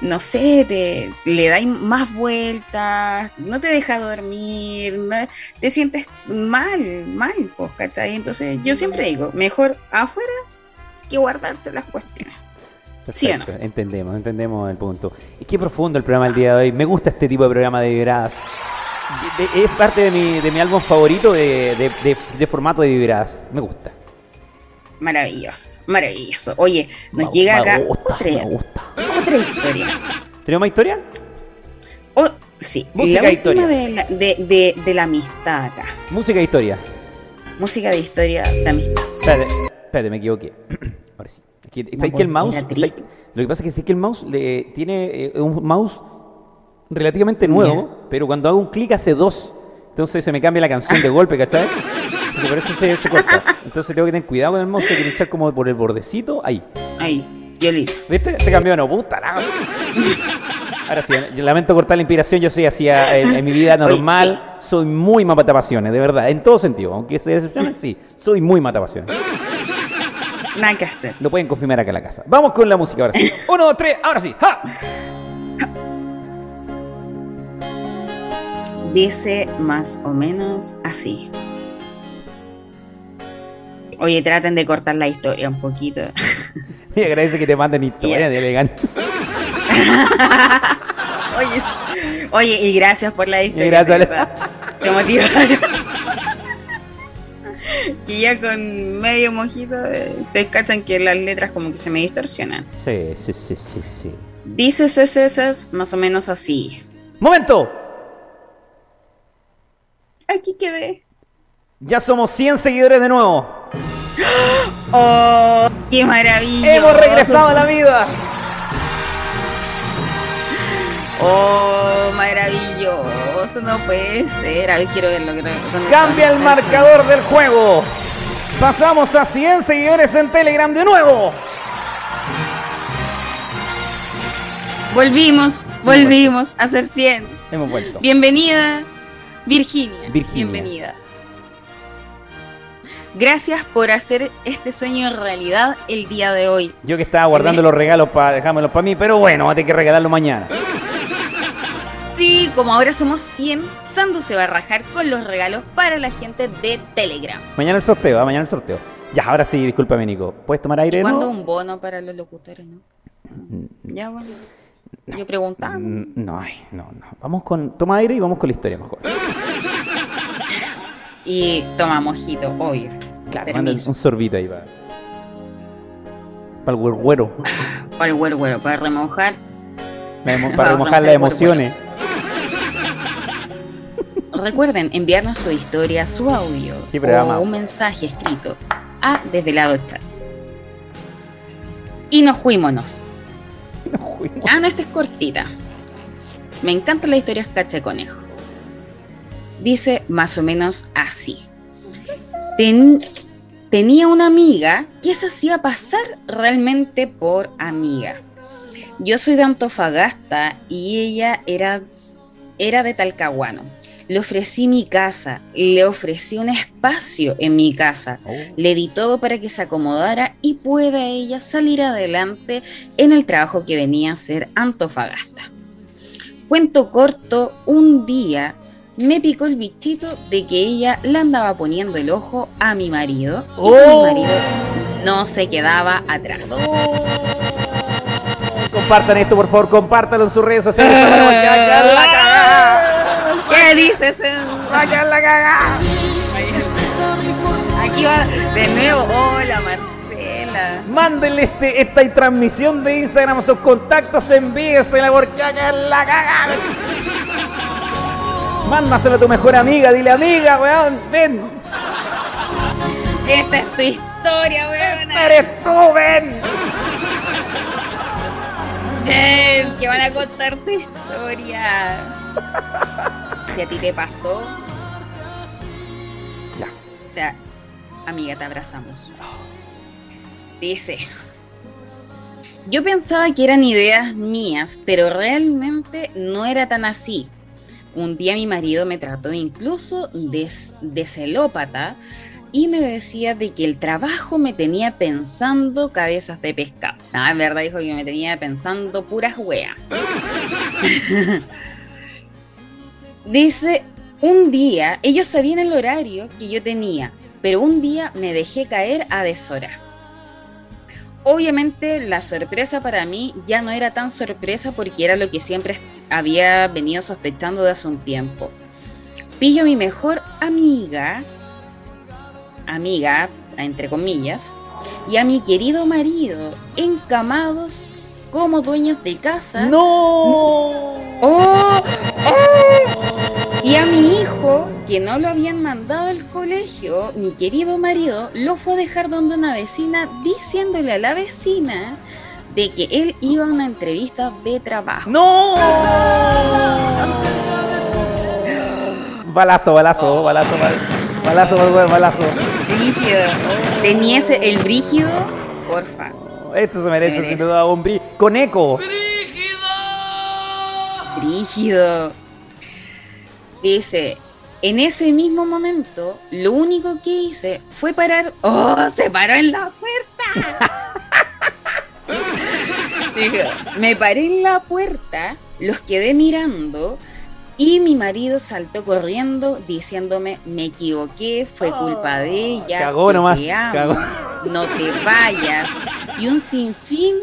no sé, te, le da más vueltas, no te deja dormir, no- te sientes mal, mal, pues, ¿cachai? Entonces yo siempre digo, mejor afuera que guardarse las cuestiones. ¿Sí o no? Entendemos, entendemos el punto. Y qué profundo el programa del día de hoy. Me gusta este tipo de programa de vibradas. Es parte de mi, de mi álbum favorito de, de- de- de formato de vibradas. Me gusta. Maravilloso, maravilloso. Oye, nos Me- llega me acá gusta, otra, me gusta. otra historia. ¿Tenemos más historia? O- sí, Música la historia. de la, de, de- de la amistad acá. Música e historia. Música de historia de amistad. Espérate, espérate, me equivoqué. Ahora sí. Es que, ¿sabes que el mouse? era ¿sabes triste. que- Lo que pasa es que sí que el mouse le, tiene eh, un mouse relativamente nuevo, pero cuando hago un clic hace dos. Entonces se me cambia la canción de golpe, ¿cachai? Entonces por eso se, se corta. Entonces tengo que tener cuidado con el mouse, tengo que echar como por el bordecito. Ahí. Ahí, Yolita. ¿Viste? Se cambió, no, puta la- Ahora sí, yo lamento cortar la inspiración, yo soy así ah, en, en mi vida normal, soy muy matapasiones, de verdad, en todo sentido, aunque se decepcionen, sí, soy muy matapasiones. Nada que hacer. Lo pueden confirmar acá en la casa. Vamos con la música ahora sí. Uno, dos, tres, ahora sí. ¡Ja! Dice más o menos así. Oye, traten de cortar la historia un poquito. Y agradece que te manden historia de elegante. Oye, oye, y gracias por la historia. Y gracias, verdad. Se motivaron. y ya con medio mojito, eh, te cachan que las letras como que se me distorsionan. Sí, sí, sí, sí, sí. Dice esas más o menos así. ¡Momento! Aquí quedé. Ya somos 100 seguidores de nuevo. ¡Oh, qué maravilla! Hemos regresado a la vida. ¡Oh, maravilloso! No puede ser. A ver, quiero ver lo que... dónde Cambia el marcador del juego. Pasamos a 100 seguidores en Telegram de nuevo. Volvimos, volvimos a ser 100. Hemos vuelto. Bienvenida, Virginia. Virginia. Bienvenida. Gracias por hacer este sueño realidad el día de hoy. Yo que estaba guardando los regalos para dejármelos para mí, pero bueno, va a tener que regalarlo mañana. Sí, como ahora somos 100, Sandu se va a rajar con los regalos para la gente de Telegram. Mañana el sorteo, ¿ah? mañana el sorteo. Ya, ahora sí, discúlpame, Nico. ¿Puedes tomar aire ¿Y de cuándo nuevo? un bono para los locutores, no? Ya, bueno. Yo preguntaba. Mm, No, ay, no, no. Vamos con. Toma aire y vamos con la historia mejor. Y toma mojito, obvio. Claro, manda un sorbito ahí para. Para el güero. Para el güero, para remojar. Para Para remojar las emociones. Recuerden enviarnos su historia, su audio o un mensaje escrito a Desvelado Chat. Y nos fuímonos. Uy, no. Ah, no, esta es cortita. Me encantan las historias cacha de conejo. Dice más o menos así. Ten- tenía una amiga que se hacía pasar realmente por amiga. Yo soy de Antofagasta y ella era, era de Talcahuano. Le ofrecí mi casa, le ofrecí un espacio en mi casa, Oh. le di todo para que se acomodara y pueda ella salir adelante en el trabajo que venía a hacer Antofagasta. Cuento corto, un día me picó el bichito de que ella le andaba poniendo el ojo a mi marido y que Oh. mi marido no se quedaba atrás. Compartan esto, por favor, compártalo en sus redes sociales. ¿Qué dices? Va a quedar la cagada. Aquí va de nuevo. Hola Marcela. Mándenle este, esta transmisión de Instagram a sus contactos, envíesela porque va a quedar la cagada. Mándaselo a tu mejor amiga, dile amiga, weón, ven, Esta es tu historia, weona. eres tú, ven. Ven, que van a contar tu historia. Si a ti te pasó, Ya. te- amiga, te abrazamos. Dice, yo pensaba que eran ideas mías, pero realmente no era tan así. Un día mi marido me trató incluso de, celópata y me decía de que el trabajo me tenía pensando cabezas de pescado. Ah, en verdad dijo que me tenía pensando puras weas. Dice, un día, ellos sabían el horario que yo tenía, pero un día me dejé caer a deshora. Obviamente la sorpresa para mí ya no era tan sorpresa porque era lo que siempre había venido sospechando de hace un tiempo. Pillo a mi mejor amiga, amiga, entre comillas, y a mi querido marido, encamados como dueños de casa. No. ¡Oh! ¡Oh! Y a mi hijo, que no lo habían mandado al colegio, mi querido marido lo fue a dejar donde una vecina diciéndole a la vecina de que él iba a una entrevista de trabajo. No. Balazo, balazo, balazo, balazo, balazo, balazo, balazo. Brígido. Tenía ese, el brígido, porfa. Esto se merece Se sin merece. duda un bri- con eco. Brígido. Dice, en ese mismo momento, lo único que hice fue parar. ¡Oh! Se paró en la puerta. Dijo, me paré en la puerta, los quedé mirando y mi marido saltó corriendo diciéndome, me equivoqué, fue culpa de ella, Cagó nomás, te amo, cagó. no te vayas. Y un sinfín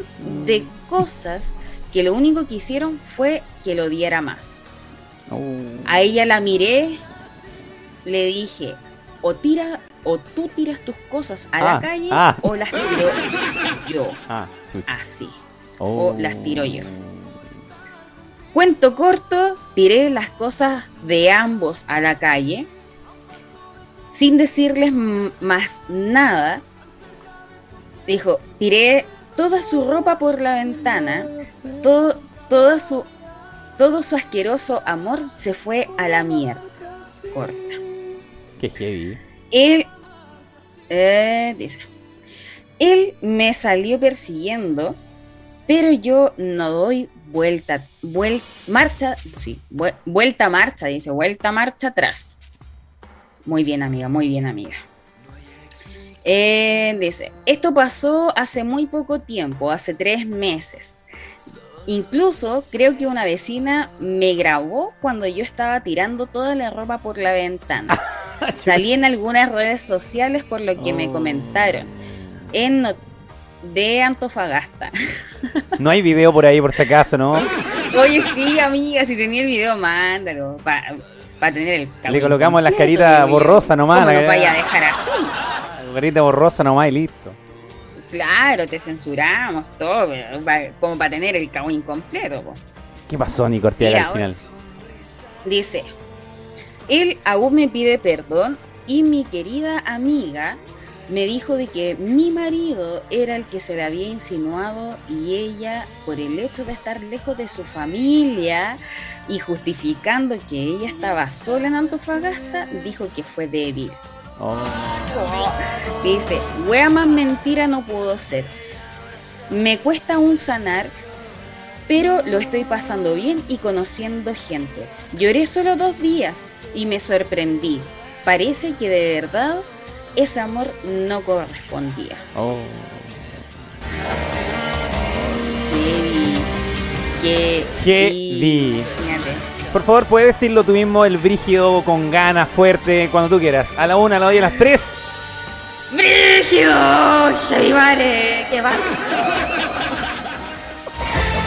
de cosas que lo único que hicieron fue que lo diera más. A ella la miré, le dije, o tira, o tú tiras tus cosas a Ah, la calle ah. o las tiro yo, Ah, así. Oh. o las tiro yo. Cuento corto, tiré las cosas de ambos a la calle, sin decirles más nada. Dijo, tiré toda su ropa por la ventana, todo, toda su, todo su asqueroso amor se fue a la mierda. Corta. Qué heavy. Él, eh, dice, él me salió persiguiendo, pero yo no doy vuelta, vuel- marcha, sí, vue- vuelta marcha, dice, vuelta marcha atrás. Muy bien, amiga, muy bien, amiga. Eh, dice, esto pasó hace muy poco tiempo, hace tres meses. Incluso creo que una vecina me grabó cuando yo estaba tirando toda la ropa por la ventana. Salí en algunas redes sociales por lo que me Oh. comentaron. En no- de Antofagasta. No hay video por ahí por si acaso, ¿no? Oye, sí, amiga, si tenía el video, mándalo. Para tener el Le colocamos las caritas borrosas nomás, ¿Cómo la- nos vaya a dejar así? Carita borrosa nomás y listo. Claro, te censuramos todo, como para tener el cagüín completo. po. ¿Qué pasó, Nico Mira, al final? Dice, él aún me pide perdón y mi querida amiga me dijo de que mi marido era el que se le había insinuado y ella, por el hecho de estar lejos de su familia y justificando que ella estaba sola en Antofagasta, dijo que fue débil. Oh. Dice, wea más mentira no pudo ser. Me cuesta aún sanar, pero lo estoy pasando bien y conociendo gente. Lloré solo dos días y me sorprendí. Parece que de verdad ese amor no correspondía. Oh. Heavy. Heavy. Fíjate. Por favor, puedes decirlo tú mismo, el brígido, con ganas, fuerte, cuando tú quieras. A la una, a la dos y a las tres. ¡Brígido! ¡Shaibare! ¡Qué va!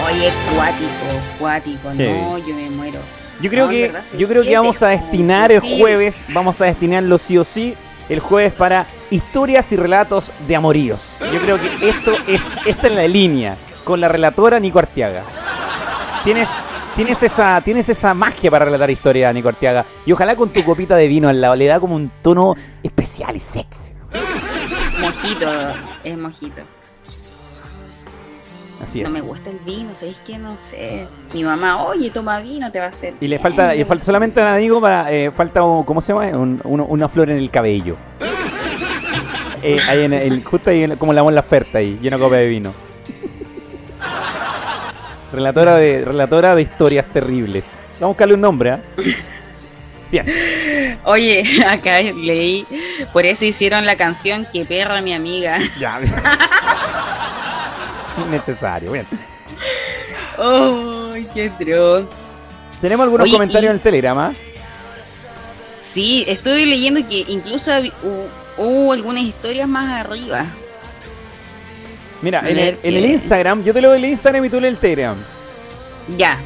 Oye, cuático, cuático, no, yo me muero. Yo creo No, que, verdad, yo creo que vamos a destinar el jueves, vamos a destinarlo sí o sí, el jueves para historias y relatos de amoríos. Yo creo que esto es, esta es la línea, con la relatora Nico Arteaga. Tienes, tienes esa, tienes esa magia para relatar historias, Nico Arteaga. Y ojalá con tu copita de vino al lado, le da como un tono especial y sexy. Mojito, es mojito. Así es. No me gusta el vino, ¿sabéis qué? No sé. Mi mamá, oye, toma vino, te va a hacer. Y le bien". falta, y falta solamente la digo para, eh, falta ¿cómo se llama? Un- una flor en el cabello. Eh, ahí en el, justo ahí en- como la la oferta ahí, y una copa de vino. Relatora de, relatora de historias terribles. Vamos a buscarle un nombre, ¿ah? Bien. Oye, acá leí, por eso hicieron la canción Que perra mi amiga. Ya. Innecesario, bien. ¡Ay, qué dron! Tenemos algunos Oye, comentarios y- en el Telegram, ¿ah? Sí, estoy leyendo que incluso hab- hu- hubo algunas historias más arriba. Mira, en el, en el. Instagram, yo te leo el Instagram y tú lees el Telegram. Ya.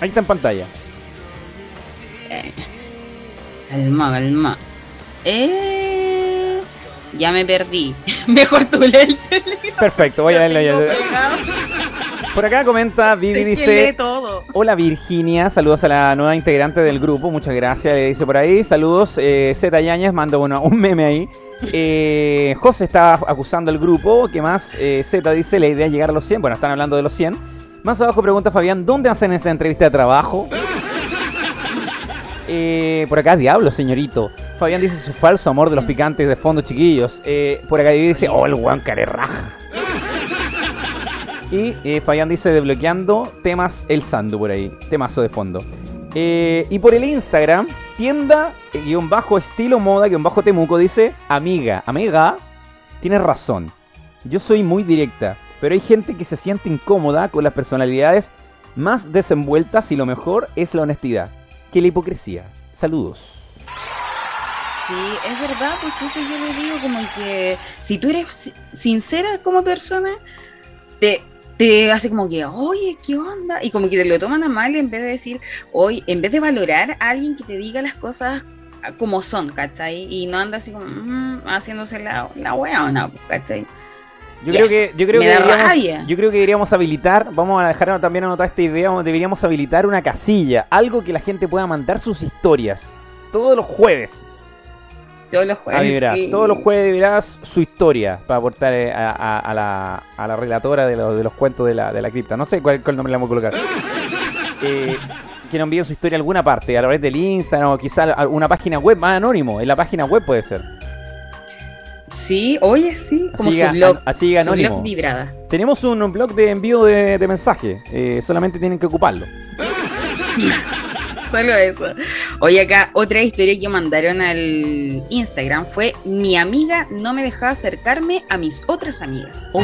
Ahí está en pantalla. Calma, calma. Eh, ya me perdí. Mejor tú lee el Perfecto, voy a leerlo ya. Por acá comenta, Vivi dice... Hola Virginia, saludos a la nueva integrante del grupo, muchas gracias, le dice por ahí. Saludos, eh, Z Yañez, manda bueno, un meme ahí. Eh, José está acusando al grupo, ¿qué más? Eh, dice, la idea es llegar a los 100, bueno, están hablando de los 100. Más abajo pregunta Fabián, ¿dónde hacen esa entrevista de trabajo? Eh, por acá, diablo, señorito. Fabián dice su falso amor de los picantes de fondo, chiquillos. Eh, por acá dice, oh, el guan raja. Y eh, dice desbloqueando temas el Sandu por ahí. Temazo de fondo. Eh, y por el Instagram, tienda, eh, guion bajo estilo moda, guion bajo temuco, dice amiga, amiga. tienes razón. Yo soy muy directa, pero hay gente que se siente incómoda con las personalidades más desenvueltas y lo mejor es la honestidad que la hipocresía. Saludos. Sí, es verdad, pues eso yo le digo, como que si tú eres si- sincera como persona, te, te hace como que, oye, ¿qué onda? Y como que te lo toman a mal en vez de decir, oye, en vez de valorar a alguien que te diga las cosas como son, ¿cachai? Y no anda así como mm, haciéndose la, la wea o no, ¿cachai? Yo Y creo que, yo creo me que deberíamos, yo creo que deberíamos habilitar, vamos a dejar también anotar esta idea, deberíamos habilitar una casilla, algo que la gente pueda mandar sus historias todos los jueves. Todos los A jueves. vibrar. sí. Todos los jueves verás su historia para aportar eh, a, a- a la, a la relatora de, los- de los cuentos de la, de la cripta. No sé cuál, cuál nombre le vamos a colocar. Eh, que nos envíen su historia a alguna parte, a través del Instagram o quizá una página web más anónimo. En la página web puede ser. Sí, oye, sí, como Así su llega- blog. así llega su blog anónimo. vibrada. Tenemos un, un blog de envío de, de mensaje. eh, solamente tienen que ocuparlo. Solo eso. Oye, acá otra historia que mandaron al Instagram fue: Mi amiga no me dejaba acercarme a mis otras amigas. Oh.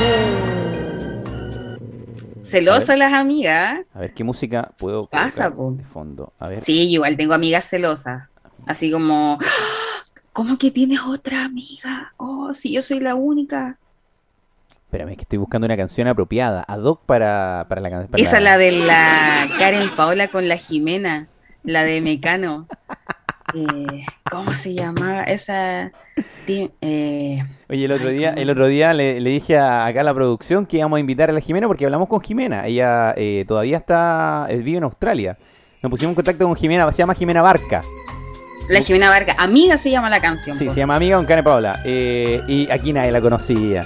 Celosas las amigas. A ver, ¿qué música puedo Pasa, po. de fondo? A ver. Sí, igual tengo amigas celosas. Así como, "¡Ah! ¿cómo que tienes otra amiga? Oh, si yo soy la única. Espérame, es que estoy buscando una canción apropiada. Ad hoc para, para la canción. Esa la de la Karen Paola con la Jimena, la de Mecano. Eh, ¿Cómo se llamaba? Esa. eh, Oye, el otro Ay, día, cómo- el otro día le, le dije a, acá a la producción que íbamos a invitar a la Jimena porque hablamos con Jimena. Ella eh, todavía está, vive en Australia. Nos pusimos en contacto con Jimena, se llama Jimena Barca. la Jimena Vargas. Amiga se llama la canción. Sí, se llama amiga con Karen Paola. Eh, y aquí nadie la conocía.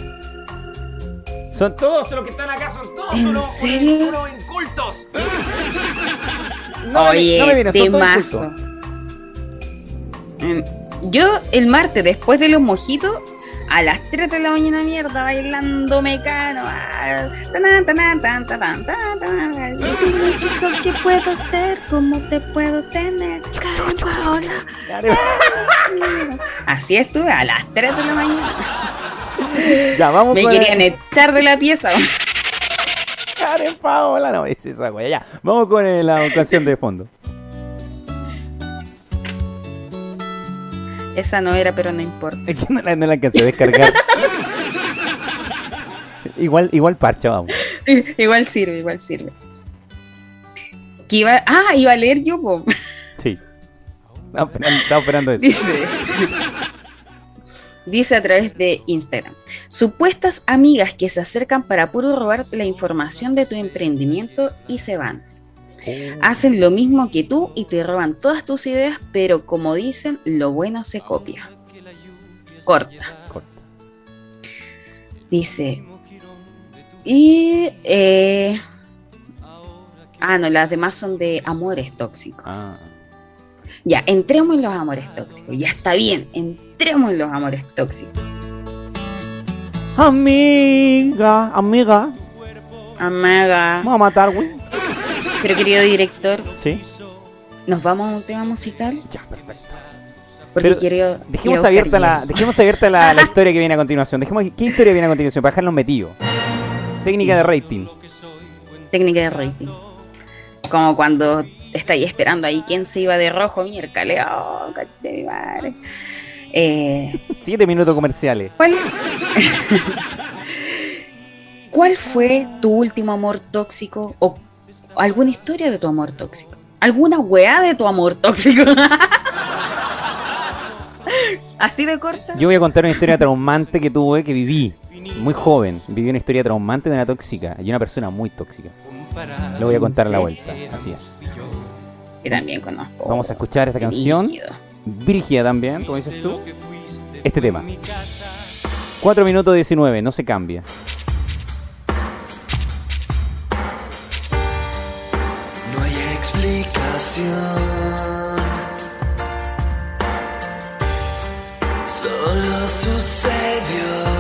Son todos los que están acá, son todos ¿En unos, serio? unos incultos. No me- Oye, no me son todos temazo. Mm, Yo el martes, después de los mojitos, a las 3 de la mañana, mierda, bailando mecano. ah, qué puedo hacer, cómo te puedo tener. Así estuve a las 3 de la mañana. Ya, vamos Me querían echar de la pieza. Karen Paola, no, es esa wea. Ya, vamos con eh, la canción de fondo. Esa no era, pero no importa. Es que no la, no la alcancé a descargar. igual, igual parcha, vamos. igual sirve, igual sirve. Que iba, ah, iba a leer yo, po. Sí. Estaba esperando, estaba esperando eso. Dice. Dice a través de Instagram. Supuestas amigas que se acercan para puro robarte la información de tu emprendimiento y se van. Hacen lo mismo que tú y te roban todas tus ideas, pero como dicen, lo bueno se copia. Corta. Corta. Dice. Y. eh, ah, no, las demás son de amores tóxicos. Ah. Ya, entremos en los amores tóxicos. Ya está bien, entremos en los amores tóxicos. Amiga, amiga. Amaga. Vamos a matar, güey. Pero querido director, Sí. ¿nos vamos a un tema musical? Ya, perfecto. Porque Pero quiero. Dejemos abierta, la, dejemos abierta la, la historia que viene a continuación. Dejemos, ¿Qué historia viene a continuación? Para dejarlos metidos. Técnica de rating. Técnica de rating. Como cuando estáis esperando ahí quién se iba de rojo, miércoles. Oh, de mi madre. Eh, Siete minutos comerciales. ¿Cuál? ¿Cuál fue tu último amor tóxico o alguna historia de tu amor tóxico? ¿Alguna weá de tu amor tóxico? ¿Así de corta? Yo voy a contar una historia traumante que tuve, que viví. Muy joven. Viví una historia traumante de una tóxica. Y una persona muy tóxica. Lo voy a contar a la vuelta. Así es. Que también conozco. Vamos a escuchar esta canción. Brígida también, como dices tú. Este tema. 4 minutos 19, no se cambia. No hay explicación. Solo sucedió.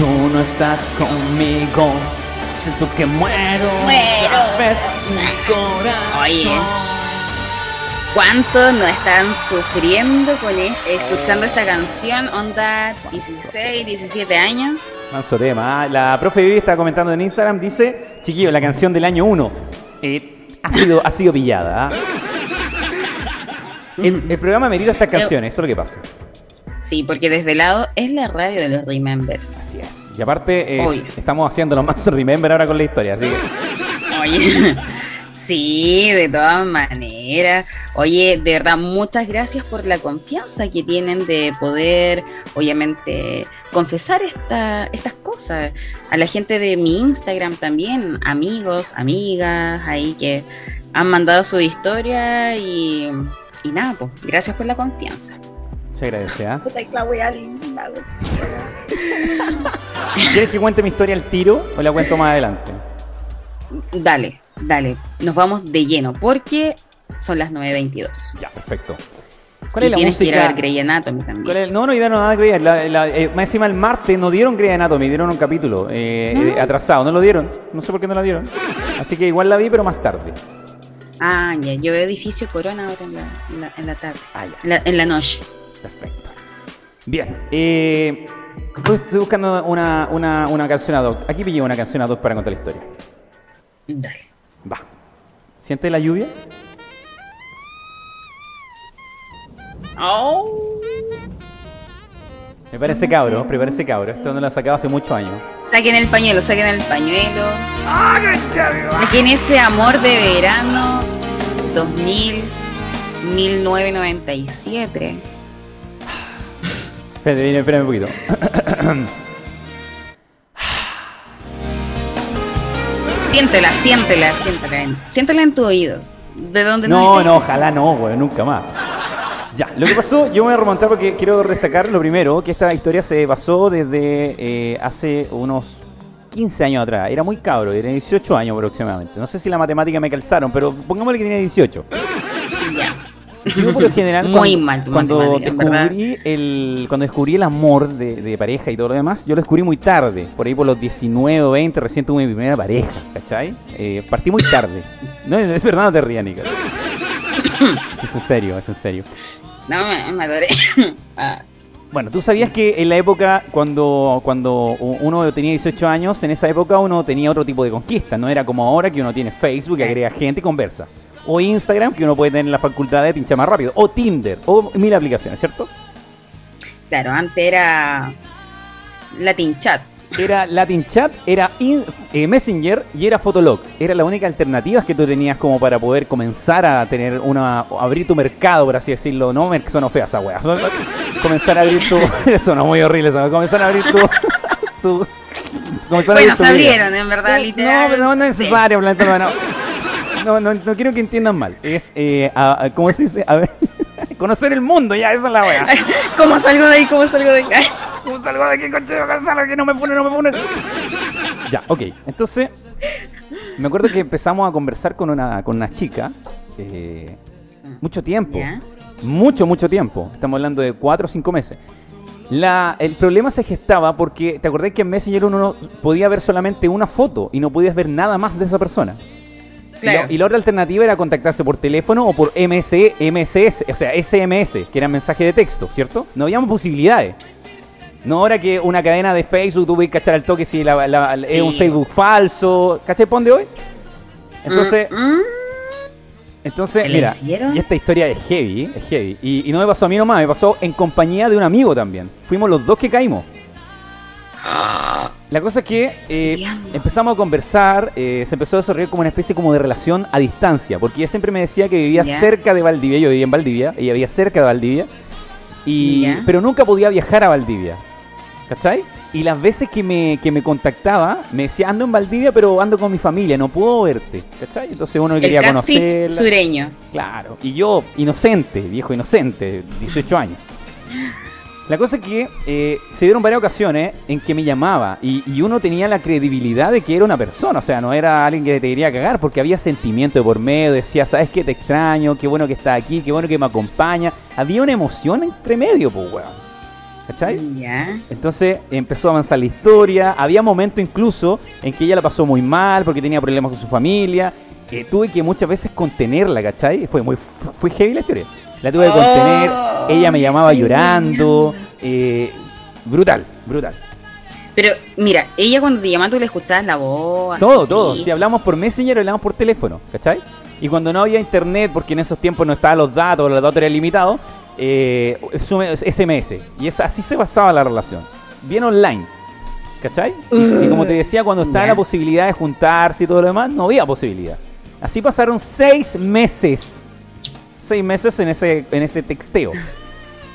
Tú no estás conmigo, siento que muero. Muero. mi corazón. Oye. ¿Cuántos no están sufriendo con e- escuchando esta canción? Onda 16, 17 años. Manso tema. ¿ah? La profe Vivi está comentando en Instagram, dice, chiquillo, la canción del año 1 ha, sido, ha sido pillada. ¿ah? El, el programa merita estas canciones, eso es lo que pasa. Sí, porque desde lado es la radio de los Remembers. Así es. Y aparte, eh, estamos haciéndolo más remember ahora con la historia, así que... Oye, sí, de todas maneras. Oye, de verdad, muchas gracias por la confianza que tienen de poder, obviamente, confesar esta, estas cosas. A la gente de mi Instagram también, amigos, amigas, ahí que han mandado su historia y, y nada, pues, gracias por la confianza. Se agradece, ¿ah? Que la wea linda. ¿Quieres que cuente mi historia al tiro o la cuento más adelante? Dale, dale, nos vamos de lleno, porque son las 9.22. Ya, perfecto. ¿Cuál Y es la tienes que ir a música? ver Grey Anatomy también. ¿Cuál es? No, no dieron nada Grey. La, la- eh, más encima el martes no dieron Grey Anatomy, dieron un capítulo eh, No. eh, atrasado. No lo dieron. No sé por qué no la dieron. Así que igual la vi, pero más tarde. Ah, ya, yo veo edificio Corona ahora en la, en la, en la tarde, Ah, ya. en la noche. Perfecto. Bien. Eh, estoy buscando una, una, una canción ad hoc. Aquí pillé una canción ad hoc para contar la historia. Dale. Va. ¿Siente la lluvia? Oh. Me parece cabro, me parece cabro. Esto no lo sacado hace muchos años. Saquen el pañuelo, saquen el pañuelo. Saquen ese amor de verano 2000, 1997. Espérate, espérame un poquito. Siéntela, siéntela, siéntela. en- Siéntela en tu oído. De donde No, estés. no, ojalá no, güey, nunca más. Ya, lo que pasó, yo me voy a remontar porque quiero destacar lo primero, que esta historia se basó desde eh, hace unos 15 años atrás. Era muy cabro, era 18 años aproximadamente. No sé si la matemática me calzaron, pero pongámosle que tenía 18. Yo por lo general Muy cuando, mal cuando verdad. descubrí el cuando descubrí el amor de, de pareja y todo lo demás, yo lo descubrí muy tarde, por ahí por los 19 o 20 recién tuve mi primera pareja, ¿cachai? Eh, partí muy tarde. No, es verdad, no te rías. Es en serio, es en serio. No, me, adoré. Ah, Bueno, tú sabías que en la época, cuando, cuando uno tenía 18 años, en esa época uno tenía otro tipo de conquista. No era como ahora que uno tiene Facebook, agrega gente y conversa. O Instagram, que uno puede tener la facultad de pinchar más rápido. O Tinder, o mil aplicaciones, ¿cierto? claro, antes era Latin Chat. Era Latin Chat, era in- eh, Messenger y era Fotolog. Era la única alternativa que tú tenías como para poder comenzar a tener una. abrir tu mercado, por así decirlo. No, sonó fea esa wea. comenzar a abrir tu. Eso no, muy horrible eso. Comenzar a abrir tu. tu comenzar a abrir Bueno, tu se vida. abrieron, en verdad, No, literal. no, no es Sí. necesario, Blanca, no, no. No, no, no quiero que entiendan mal. Es, eh, a- a- ¿cómo se dice? A ver, conocer el mundo, ya, esa es la wea. ¿Cómo salgo de ahí? ¿Cómo salgo de ahí? ¿Cómo salgo de aquí, coche? Salgo que no me pone, no me pone. Ya, ok. Entonces, me acuerdo que empezamos a conversar con una, con una chica. eh, mucho tiempo. ¿Ya? Mucho, mucho tiempo. Estamos hablando de cuatro o cinco meses. La, el problema se gestaba porque, ¿te acordás que en Messenger uno no podía ver solamente una foto y no podías ver nada más de esa persona? Y la-. Y, la, otra alternativa era contactarse por teléfono o por MS, MSS, o sea, SMS, que eran mensajes de texto, ¿cierto? No había posibilidades. No ahora que una cadena de Facebook, tú puedes cachar al toque si la- la- la- es un. Facebook falso. ¿Cachai pon de hoy? Entonces, Mm, mm. entonces ¿Qué le mira, hicieron? y esta historia es heavy, ¿eh? es heavy. Y, y no me pasó a mí nomás, me pasó en compañía de un amigo también. Fuimos los dos que caímos. La cosa es que eh, empezamos a conversar, eh, se empezó a desarrollar como una especie como de relación a distancia, porque ella siempre me decía que vivía cerca de Valdivia, yo vivía en Valdivia, ella vivía cerca de Valdivia, y, pero nunca podía viajar a Valdivia, ¿cachai? Y las veces que me, que me contactaba, me decía, ando en Valdivia, pero ando con mi familia, no puedo verte, ¿cachai? Entonces uno quería conocerla. sureño. Claro, y yo, inocente, viejo inocente, 18 años. La cosa es que eh, se dieron varias ocasiones en que me llamaba y, y uno tenía la credibilidad de que era una persona, o sea, no era alguien que te quería cagar porque había sentimiento de por medio, decía, ¿sabes qué? Te extraño, qué bueno que estás aquí, qué bueno que me acompaña. Había una emoción entre medio, pues, weón. ¿cachai? Ya. Entonces empezó a avanzar la historia. Había momentos incluso en que ella la pasó muy mal porque tenía problemas con su familia. Eh, tuve que muchas veces contenerla, ¿cachai? Fue muy fue heavy la historia. La tuve que contener. Oh, ella me llamaba llorando. eh, brutal, brutal. Pero mira, ella cuando te llamaba tú le escuchabas la voz. Todo, así. todo. Si hablamos por Messenger, hablamos por teléfono, ¿cachai? Y cuando no había internet, porque en esos tiempos no estaban los datos, los datos eran limitados, eh, SMS. Y es, así se basaba la relación. Bien online. ¿Cachai? Y, y como te decía, cuando estaba la posibilidad de juntarse y todo lo demás, no había posibilidad. Así pasaron seis meses. Seis meses en ese, en ese texteo.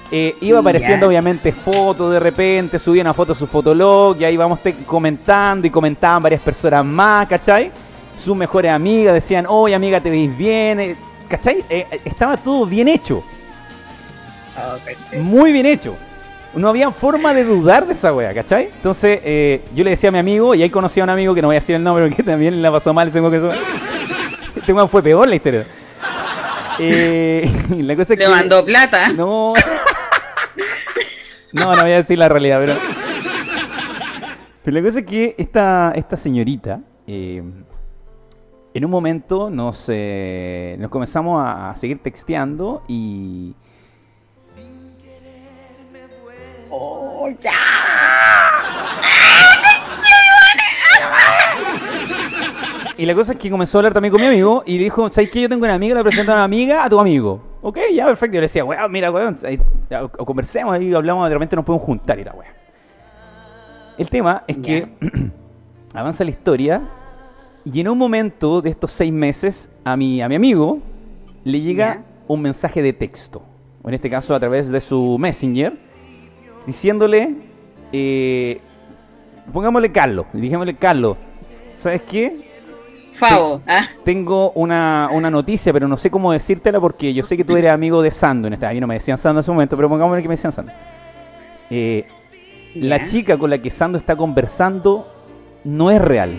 Eh, iba apareciendo obviamente fotos de repente, subía una foto a su fotolog y ahí vamos te- comentando y comentaban varias personas más, ¿cachai? Sus mejores amigas decían, oye amiga, te veis bien, eh, ¿cachai? Eh, estaba todo bien hecho, muy bien hecho. No había forma de dudar de esa wea, ¿cachai? Entonces eh, yo le decía a mi amigo, y ahí conocí a un amigo que no voy a decir el nombre porque también la pasó mal, tengo que Este fue peor la historia. Eh, la cosa es Le que... mandó plata. No. No, no voy a decir la realidad, pero. Pero la cosa es que esta, esta señorita, eh, en un momento nos, eh, nos comenzamos a, a seguir texteando y. Oh, ya. Y la cosa es que comenzó a hablar también con mi amigo y dijo, ¿sabes qué? Yo tengo una amiga, le presento a una amiga a tu amigo. Ok, ya, perfecto. Yo le decía, weón, mira, weón, ahí, ya, o- conversemos ahí, hablamos, de repente nos podemos juntar y la weón. El tema es que avanza la historia y en un momento de estos seis meses a mi, a mi amigo le llega Ya. un mensaje de texto, o en este caso a través de su messenger, diciéndole, eh, pongámosle Carlos, dijémosle Carlos, ¿sabes qué? Favo. Ah, Tengo una, una noticia, pero no sé cómo decírtela porque yo sé que tú eres amigo de Sando. En esta, a mí no me decían Sando en ese momento, pero pongámosle que me decían Sando. Eh, la chica con la que Sando está conversando no es real.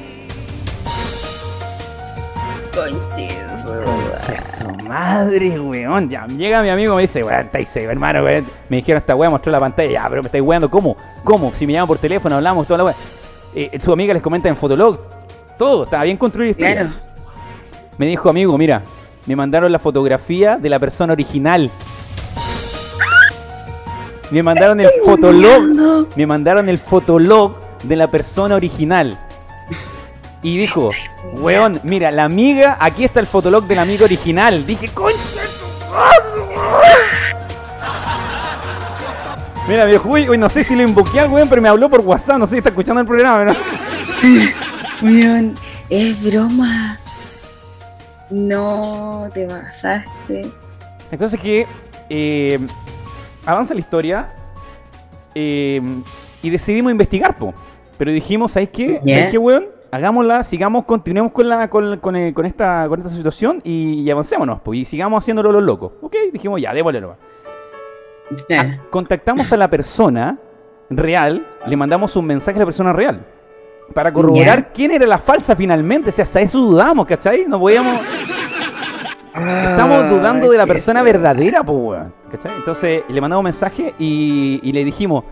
Concha su madre, weón. Ya, llega mi amigo y me dice, weón, estáis safe, hermano, weón. Me dijeron, esta weón mostró la pantalla. Ya, pero me estáis weando, ¿cómo? ¿Cómo? Si me llaman por teléfono, hablamos, toda la weón. Eh, su amiga les comenta en Fotolog. Todo, estaba bien construido. claro. Me dijo, amigo, mira, me mandaron la fotografía de la persona original. Me mandaron el fotolog. Me mandaron el fotolog de la persona original. Y dijo, weón, mira, la amiga, aquí está el fotolog de la amiga original. Dije, concha. tu madre". Mira, me dijo, uy, uy, no sé si lo invoqué al weón, pero me habló por WhatsApp, no sé si está escuchando el programa, pero... Weón, es broma. No, te pasaste. La cosa es que eh, avanza la historia eh, y decidimos investigar, po. Pero dijimos, ¿sabes qué? Ya. ¿Sabes qué, weón? Hagámosla, sigamos, continuemos con, la, con, con, eh, con esta, con esta situación y, y avancémonos, po, y sigamos haciéndolo los locos. Ok, dijimos, ya, démosle nomás. Claro. Ah, contactamos a la persona real, le mandamos un mensaje a la persona real. Para corroborar quién era la falsa finalmente. O sea, hasta eso dudamos, ¿cachai? No podíamos... Estamos dudando de la persona verdadera, weón. ¿Cachai? Entonces le mandamos un mensaje y, y le dijimos,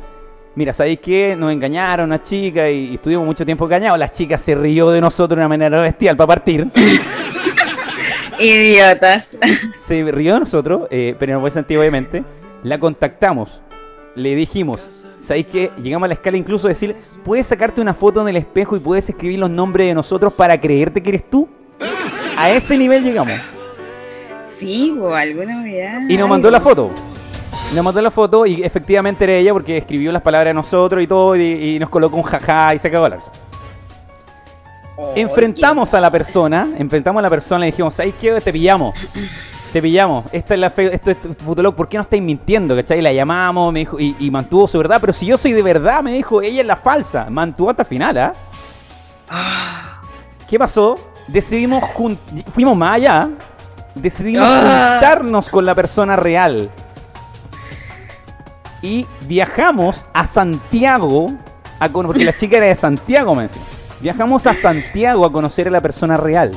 mira, ¿sabéis qué? Nos engañaron una chica y, y estuvimos mucho tiempo engañados. La chica se rió de nosotros de una manera bestial para partir. Idiotas. se rió de nosotros, eh, pero en buen sentido obviamente. La contactamos. Le dijimos, ¿sabéis qué? Llegamos a la escala incluso de decirle, ¿puedes sacarte una foto en el espejo y puedes escribir los nombres de nosotros para creerte que eres tú? A ese nivel llegamos. Sí, o alguna novedad. Y nos mandó la foto. Nos mandó la foto y efectivamente era ella porque escribió las palabras de nosotros y todo y, y nos colocó un jajá y se acabó la cosa. Enfrentamos a la persona, enfrentamos a la persona y dijimos, ¿sabes qué? Te pillamos. Te pillamos. Esta es la fe, esto es Fotolog, ¿por qué no estáis mintiendo? ¿Cachai? La llamamos, me dijo, y, y mantuvo su verdad, pero si yo soy de verdad, me dijo, ella es la falsa. Mantuvo hasta el final, ¿ah? ¿Qué pasó? Decidimos fuimos más allá. Decidimos Ah. juntarnos con la persona real. Y viajamos a Santiago, a porque la chica era de Santiago, me decía. Viajamos a Santiago a conocer a la persona real.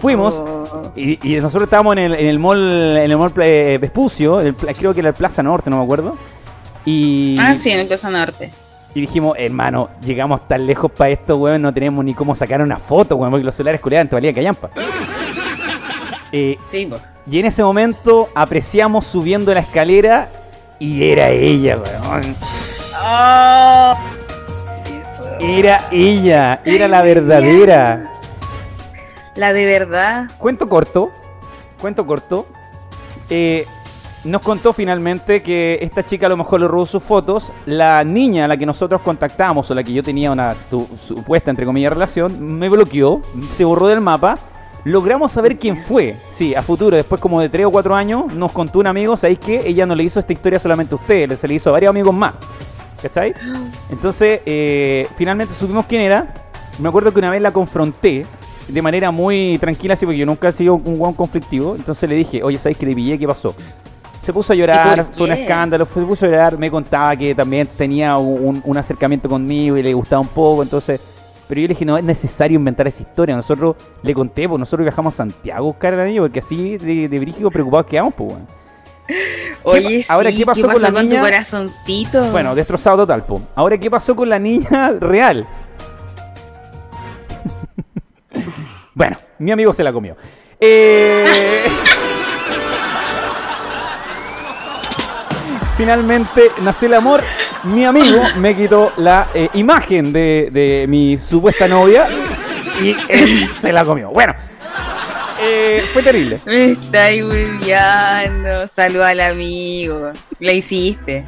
Fuimos Oh. y, y nosotros estábamos en el, en el mall, en el mall eh, Vespucio, el creo que era el Plaza Norte, no me acuerdo. Y, Ah, sí, en el Plaza Norte. y dijimos, hermano, llegamos tan lejos para esto, weón, no tenemos ni cómo sacar una foto, weón, porque los celulares culiaban, te valía callampa. Eh, Sí, pues. y en ese momento apreciamos subiendo la escalera y era ella, weón. Oh, Era ella, era la verdadera. La de verdad. Cuento corto, cuento corto. eh, nos contó finalmente que esta chica a lo mejor le robó sus fotos. La niña a la que nosotros contactamos o la que yo tenía una tu- supuesta, entre comillas, relación, me bloqueó, se borró del mapa. Logramos saber quién fue. Sí, a futuro, después como de 3 o 4 años, nos contó un amigo, ¿sabéis qué? Ella no le hizo esta historia solamente a usted, se le hizo a varios amigos más. ¿Cachai? Entonces, eh, finalmente supimos quién era. Me acuerdo que una vez la confronté de manera muy tranquila, así porque yo nunca he sido un guan conflictivo. Entonces le dije, oye, ¿sabes que le pillé? ¿Qué pasó? Se puso a llorar, ¿Y por fue un qué? escándalo, se puso a llorar, me contaba que también tenía un, un acercamiento conmigo y le gustaba un poco, entonces... Pero yo le dije, no es necesario inventar esa historia. Nosotros le conté, pues nosotros viajamos a Santiago a buscar a la niña, porque así de, de brígido preocupados quedamos, pues, weón. Oye, ahora, sí, ¿qué pasó con la niña? tu corazoncito? Bueno, destrozado total, po. Ahora, ¿qué pasó con la niña real? Bueno, mi amigo se la comió. Eh, Finalmente nació el amor. Mi amigo me quitó la eh, imagen de, de mi supuesta novia y se la comió. Bueno, eh, fue terrible. Me estáis hueviando. Saluda al amigo. La hiciste.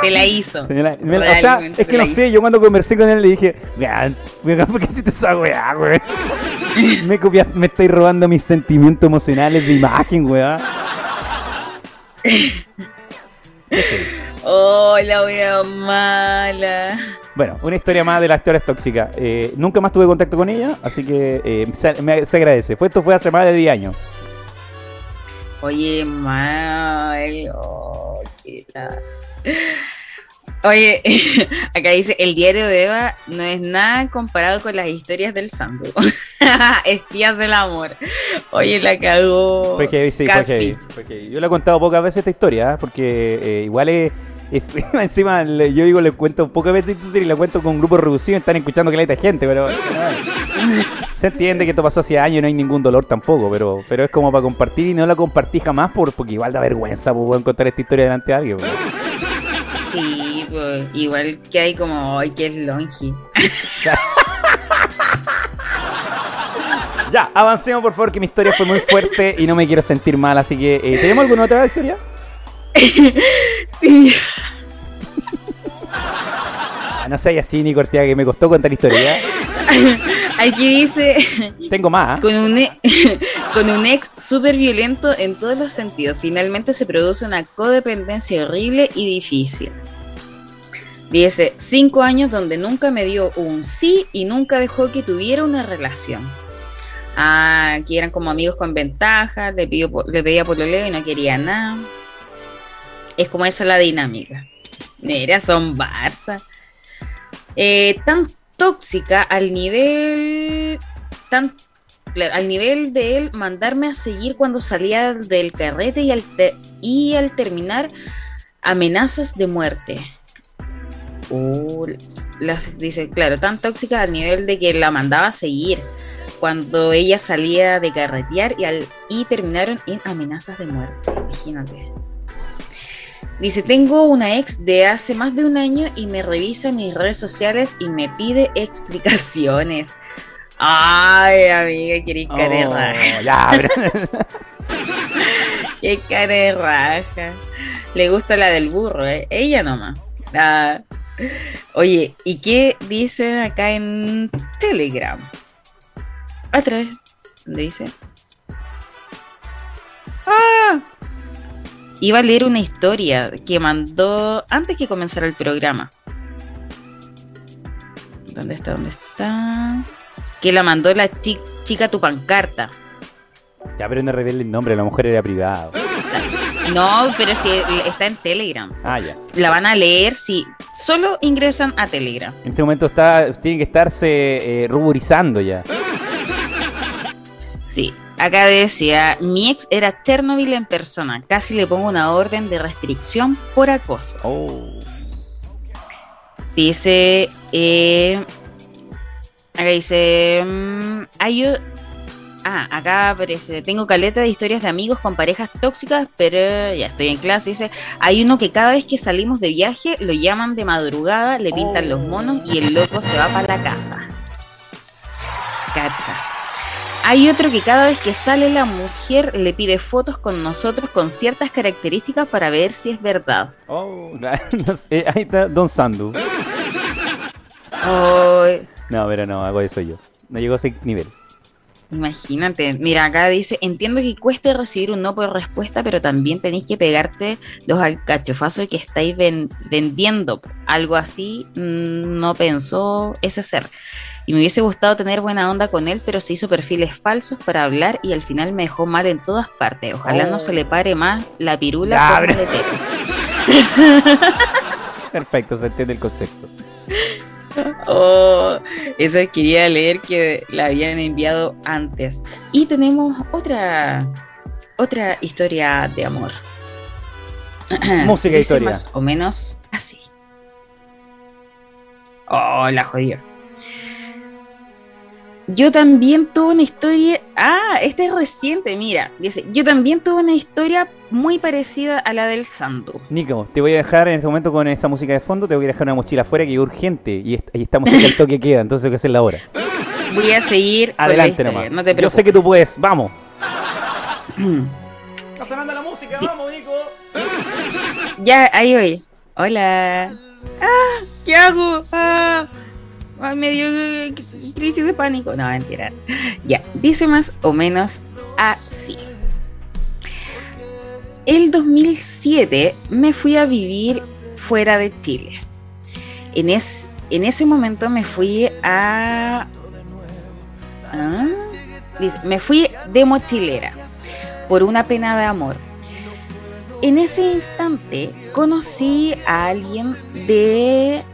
Te la hizo. Señora, me- o sea, es que no sé, yo cuando conversé con él le dije, vean, ¿por qué hiciste esa weá, weón? me, me estáis robando mis sentimientos emocionales de imagen, weá. Oh, la wea mala. Bueno, una historia más de las historias tóxicas. Eh, nunca más tuve contacto con ella, así que eh, se, me- se agradece. Fue, esto fue hace más de 10 años. Oye, mal. Oh, Oye, acá dice, el diario de Eva no es nada comparado con las historias del Sandro. Espías del amor. Oye, la cagó. Fue heavy, sí, fue heavy, fue heavy. Yo le he contado pocas veces esta historia, ¿eh? porque eh, igual es... encima le- yo digo le cuento pocas veces y la cuento con un grupo reducido están escuchando que la gente pero se entiende que esto pasó hace años y no hay ningún dolor tampoco pero pero es como para compartir y no la compartí jamás por, porque igual da vergüenza pues, contar esta historia delante de alguien pues. Sí, pues, igual que hay como, ay, que es longi. ya avancemos por favor que mi historia fue muy fuerte y no me quiero sentir mal así que eh, ¿tenemos alguna otra historia? Sí, Ah, no sé así ni cortía que me costó contar historia aquí dice, tengo más ¿eh? con un, e- con un ex súper violento en todos los sentidos, finalmente se produce una codependencia horrible y difícil. Dice, cinco años donde nunca me dio un sí y nunca dejó que tuviera una relación. Ah, que eran como amigos con ventaja, le, pidió, le pedía pololeo y no quería nada. Es como esa la dinámica. Mira, son Barça. Eh, tan tóxica al nivel. Tan, al nivel de él mandarme a seguir cuando salía del carrete y al, y al terminar amenazas de muerte. Uh, las, dice, claro, tan tóxica al nivel de que la mandaba a seguir cuando ella salía de carretear y, al, y terminaron en amenazas de muerte. Imagínate. Dice, tengo una ex de hace más de un año y me revisa mis redes sociales y me pide explicaciones. Ay, amiga, querés cara de Oh, raja. ya, Qué cara de raja. Le gusta la del burro, ¿eh? Ella nomás. Ah. Oye, ¿y qué dicen acá en Telegram? Otra vez. ¿Dónde dice? Ah. Iba a leer una historia que mandó antes que comenzara el programa. ¿Dónde está? ¿Dónde está? Que la mandó la chi- chica tu pancarta. ya pero no revele el nombre la mujer era privada No, pero si está en Telegram. ah ya La van a leer si solo ingresan a Telegram. En este momento está, tiene que estarse eh, ruborizando ya. Sí. Acá decía, mi ex era Chernobyl en persona, casi le pongo una orden de restricción por acoso. Oh. Dice, eh, acá dice, mm, hay, ah, acá aparece, tengo caleta de historias de amigos con parejas tóxicas, pero ya estoy en clase, dice, hay uno que cada vez que salimos de viaje lo llaman de madrugada, le pintan los monos y el loco se va para la casa. Cacha. Hay otro que cada vez que sale la mujer le pide fotos con nosotros con ciertas características para ver si es verdad. Oh, ahí está Don Sandu. No, pero no, hago eso yo. No llegó a ese nivel. Imagínate, mira, acá dice, entiendo que cueste recibir un no por respuesta, pero también tenéis que pegarte los alcachofazos que estáis ven- vendiendo. Algo así mm, no pensó ese ser. Y me hubiese gustado tener buena onda con él, pero se hizo perfiles falsos para hablar y al final me dejó mal en todas partes. Ojalá Oh. no se le pare más la pirula Ya, por. Perfecto, se entiende el concepto. Oh, eso quería leer que la habían enviado antes. Y tenemos otra otra historia de amor. Música Dice historia. Más o menos así. Oh, la jodió. Yo también tuve una historia. Ah, esta es reciente, mira. Dice: Yo también tuve una historia muy parecida a la del Sandu. Nico, te voy a dejar en este momento con esta música de fondo. Te voy a dejar una mochila afuera que es urgente. Y, est- y esta música el toque queda, entonces hay que hacerla ahora. Voy a seguir. con la Adelante historia, nomás. No te Yo sé que tú puedes, vamos. Está sonando la música, vamos, Nico. Ya, ahí voy. Hola. Ah, ¿qué hago? Ah, ah, me dio eh, crisis de pánico. No, mentira. Ya, dice más o menos así. El 2007 me fui a vivir fuera de Chile. En, es, en ese momento me fui a... Ah, dice, me fui de mochilera por una pena de amor. En ese instante conocí a alguien de...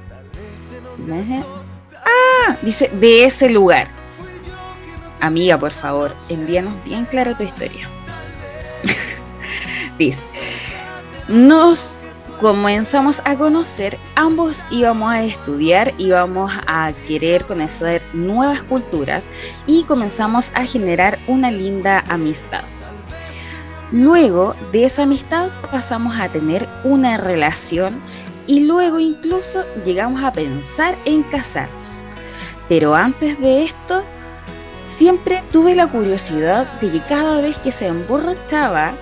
Ah, dice, de ese lugar. Amiga, por favor, envíanos bien claro tu historia. dice, nos comenzamos a conocer, ambos íbamos a estudiar, íbamos a querer conocer nuevas culturas y comenzamos a generar una linda amistad. Luego de esa amistad pasamos a tener una relación y luego incluso llegamos a pensar en casarnos. Pero antes de esto, siempre tuve la curiosidad de que cada vez que se emborrachaba,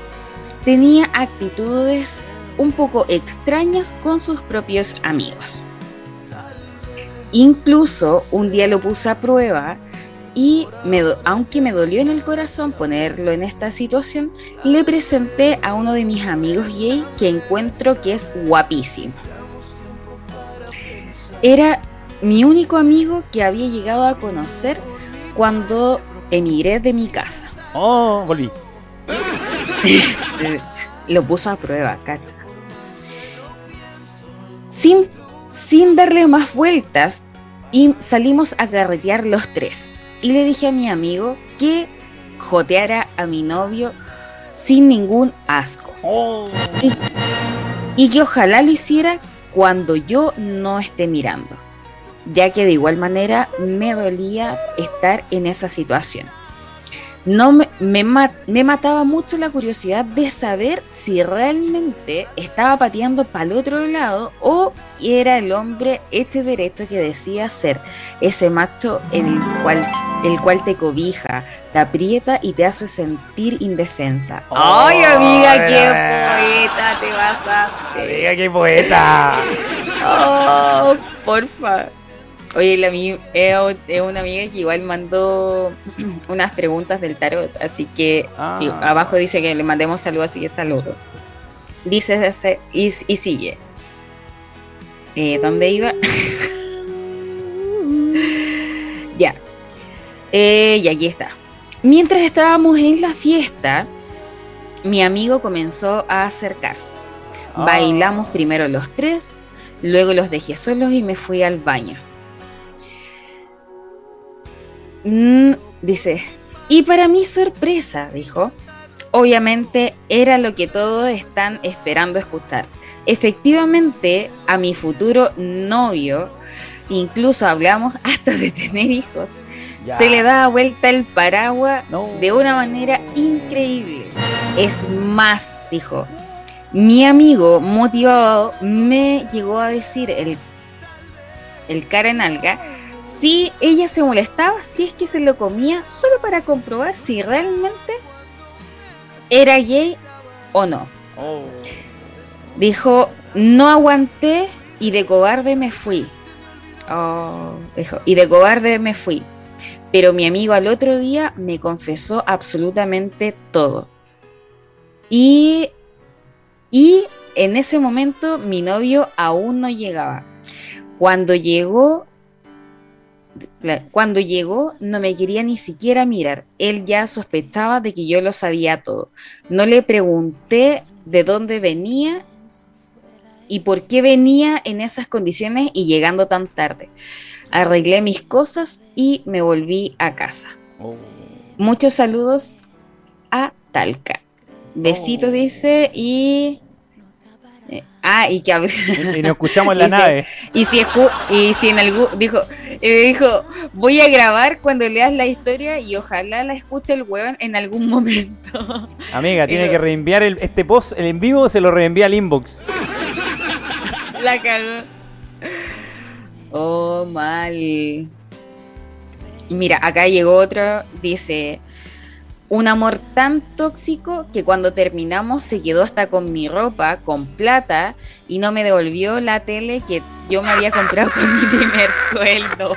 tenía actitudes un poco extrañas con sus propios amigos. Incluso un día lo puse a prueba y aunque me dolió en el corazón ponerlo en esta situación, le presenté a uno de mis amigos gay que encuentro que es guapísimo. Era mi único amigo que había llegado a conocer cuando emigré de mi casa. Oh, volví. Lo puso a prueba, Cata. Sin, sin darle más vueltas, y salimos a carretear los tres. Y le dije a mi amigo que joteara a mi novio sin ningún asco. Oh. y que ojalá lo hiciera cuando yo no esté mirando, ya que de igual manera me dolía estar en esa situación. No me, me, me mataba mucho la curiosidad de saber si realmente estaba pateando para el otro lado o era el hombre este derecho que decía ser ese macho en el cual, el cual te cobija, te aprieta y te hace sentir indefensa. Oh, ¡Ay, amiga, mira, qué mira. poeta te vas a Amiga, qué poeta. Oh, porfa. Oye, la es una amiga que igual mandó unas preguntas del tarot, así que Ah. abajo dice que le mandemos saludos, así que saludo. Dice y, y sigue. Eh, ¿Dónde iba? ya. Eh, y aquí está. Mientras estábamos en la fiesta, mi amigo comenzó a acercarse. Ah. Bailamos primero los tres, luego los dejé solos y me fui al baño. Mm, dice, Y para mi sorpresa, dijo, obviamente era lo que todos están esperando escuchar. Efectivamente, a mi futuro novio, incluso hablamos hasta de tener hijos, Ya. se le da vuelta el paraguas No. de una manera increíble. Es más, dijo, mi amigo motivado me llegó a decir el, el cara en alga si ella se molestaba si es que se lo comía solo para comprobar si realmente era gay o no. Oh. Dijo, no aguanté y de cobarde me fui. Oh, dijo, y de cobarde me fui. Pero mi amigo al otro día me confesó absolutamente todo. Y, y en ese momento mi novio aún no llegaba. Cuando llegó, cuando llegó no me quería ni siquiera mirar. Él ya sospechaba de que yo lo sabía todo. No le pregunté de dónde venía y por qué venía en esas condiciones y llegando tan tarde. Arreglé mis cosas y me volví a casa. Oh. Muchos saludos a Talca. Besitos Oh. dice y... ah, y que abrió... Y nos escuchamos en la nave. Y si, escu- y si en algún dijo, eh, dijo, voy a grabar cuando leas la historia y ojalá la escuche el weón en algún momento. Amiga, tiene que reenviar el, este post, el en vivo se lo reenvía al inbox. la cagó. Oh, mal. Mira, acá llegó otro, dice, un amor tan tóxico que cuando terminamos se quedó hasta con mi ropa, con plata, y no me devolvió la tele que yo me había comprado con mi primer sueldo.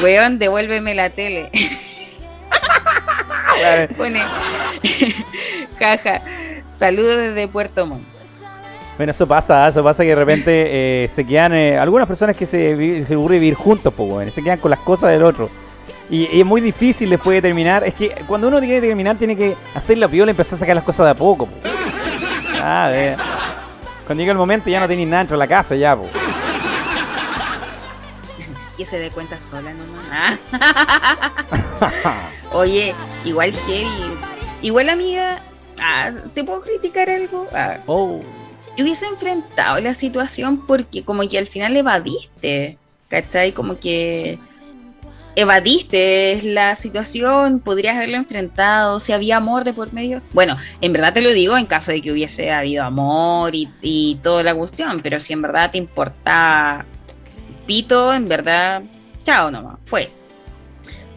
Weón, devuélveme la tele. Pone, jaja, saludos desde Puerto Montt. Bueno, eso pasa, eso pasa que de repente eh, se quedan eh, algunas personas que se, se vivir juntos, pues, bueno, se quedan con las cosas del otro. Y, y es muy difícil después de terminar. Es que cuando uno tiene que terminar, tiene que hacer la piola y empezar a sacar las cosas de a poco. po. Ah, ve. Cuando llega el momento ya no tenéis nada dentro de la casa, ya, po. Que se dé cuenta sola nomás. Oye, igual heavy. Igual amiga, ah, ¿te puedo criticar algo? Ah, Oh, yo hubiese enfrentado la situación porque como que al final evadiste, ¿cachai? Como que evadiste la situación, podrías haberlo enfrentado, si había amor de por medio. Bueno, en verdad te lo digo en caso de que hubiese habido amor y, y toda la cuestión, pero si en verdad te importa pito, en verdad, chao nomás, fue.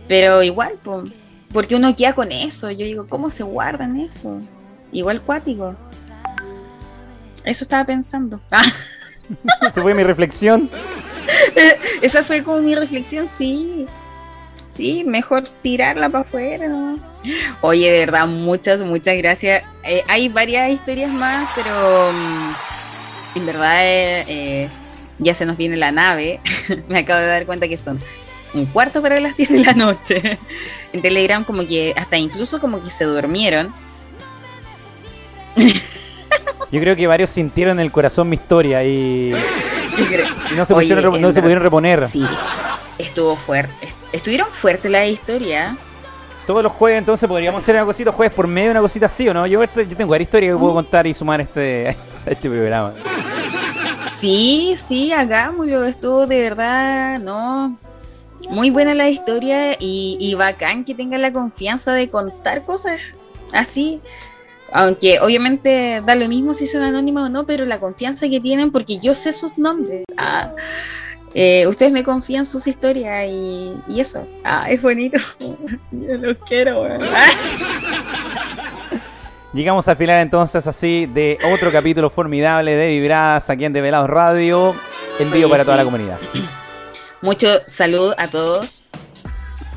Pero igual, po, porque uno queda con eso, yo digo, ¿cómo se guardan eso? Igual cuático. Eso estaba pensando. Ah, esa fue mi reflexión. esa fue como mi reflexión, sí. Sí, mejor tirarla para afuera. ¿no? Oye, de verdad, muchas, muchas gracias. Eh, hay varias historias más, pero mm, en verdad eh, eh, ya se nos viene la nave. Me acabo de dar cuenta que son un cuarto para las 10 de la noche. En Telegram como que hasta incluso como que se durmieron. Yo creo que varios sintieron en el corazón mi historia y, y no se, pusieron, no se pudieron reponer. Sí, estuvo fuerte. est- Estuvieron fuertes la historia. Todos los jueves entonces podríamos hacer una cosita jueves por medio, una cosita así o no. Yo, esto- yo tengo varias historias que puedo contar y sumar a este, este programa. Sí, sí, hagámoslo. Estuvo de verdad, ¿no? Muy buena la historia y, y bacán que tengan la confianza de contar cosas así. Aunque obviamente da lo mismo si son anónimas o no, pero la confianza que tienen, porque yo sé sus nombres. Ah, eh, ustedes me confían sus historias y, y eso. Ah, es bonito. Yo los quiero. weón. Llegamos al final entonces así de otro capítulo formidable de Vibradas aquí en Develados Radio. Envío Oye, para toda la comunidad. Mucho salud a todos.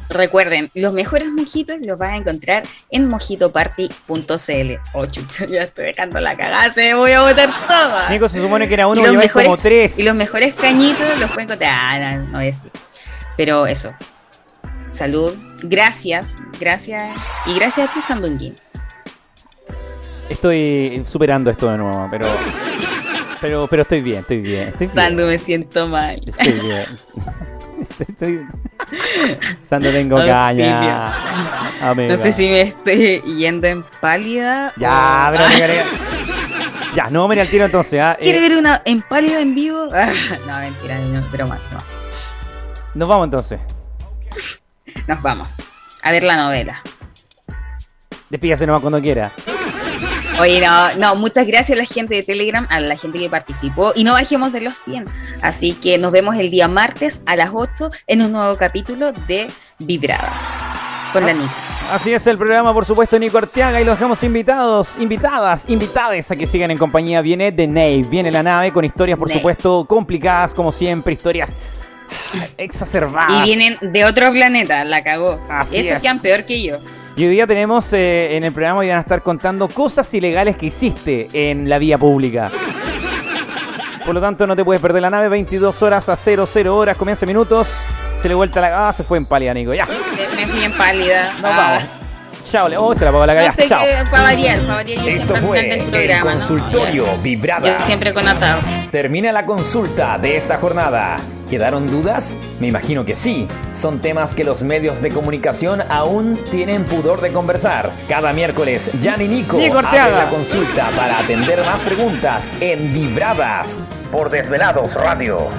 Recuerden, los mejores mojitos los vas a encontrar en mojitoparty.cl. Oh, chucha, ya estoy dejando la cagada, se voy a botar toda. Nico, se supone que era uno, Y los lleváis mejores- como tres. Y los mejores cañitos los pueden encontrar. Ah, no, no decir. Pero eso. Salud. Gracias. Gracias. Y gracias a ti, Sandunguín. Estoy superando esto de nuevo, pero. Pero, pero estoy bien, estoy bien, estoy bien. Sandu, me siento mal. Estoy bien. Estoy- estoy- Sandra, tengo Auxilio. caña. Amiga. No sé si me estoy yendo en pálida. Ya, o- pero amiga, amiga. Ya, no vamos a ir al tiro entonces. ¿ah? ¿Quiere Eh, ver una en pálida en vivo? Ah, no, mentira, no, pero más, no. nos vamos entonces. Nos vamos a ver la novela. Despídase nomás cuando quiera. Oye, no, no, muchas gracias a la gente de Telegram, a la gente que participó y no bajemos de los 100. Así que nos vemos el día martes a las 8 en un nuevo capítulo de Vibradas con la Nica. Así es el programa, por supuesto, Nico Arteaga. Y los dejamos invitados, invitadas, invitades a que sigan en compañía. Viene The Nave, viene la nave con historias, por Nave. supuesto, complicadas, como siempre, historias exacerbadas. Y vienen de otro planeta, la cagó. Así Esos es. quedan peor que yo. Y hoy día tenemos eh, en el programa y van a estar contando cosas ilegales que hiciste en la vía pública. Por lo tanto, no te puedes perder la nave. 22 horas a 00 horas, comienza minutos. Se le vuelta la. Ah, se fue en pálida, Nico. Ya, Se- Me fui en pálida. nos Ah, vamos. Chao, le- oh, se la apagó la No cara. sé Chao. qué, para variar, para variar. Yo Esto fue el programa, ¿no? consultorio Ya. Vibradas. Yo siempre con atado. Termina la consulta de esta jornada. ¿Quedaron dudas? Me imagino que sí. Son temas que los medios de comunicación aún tienen pudor de conversar. Cada miércoles, Jan y Nico, abren la consulta para atender más preguntas en Vibradas por Desvelados Radio.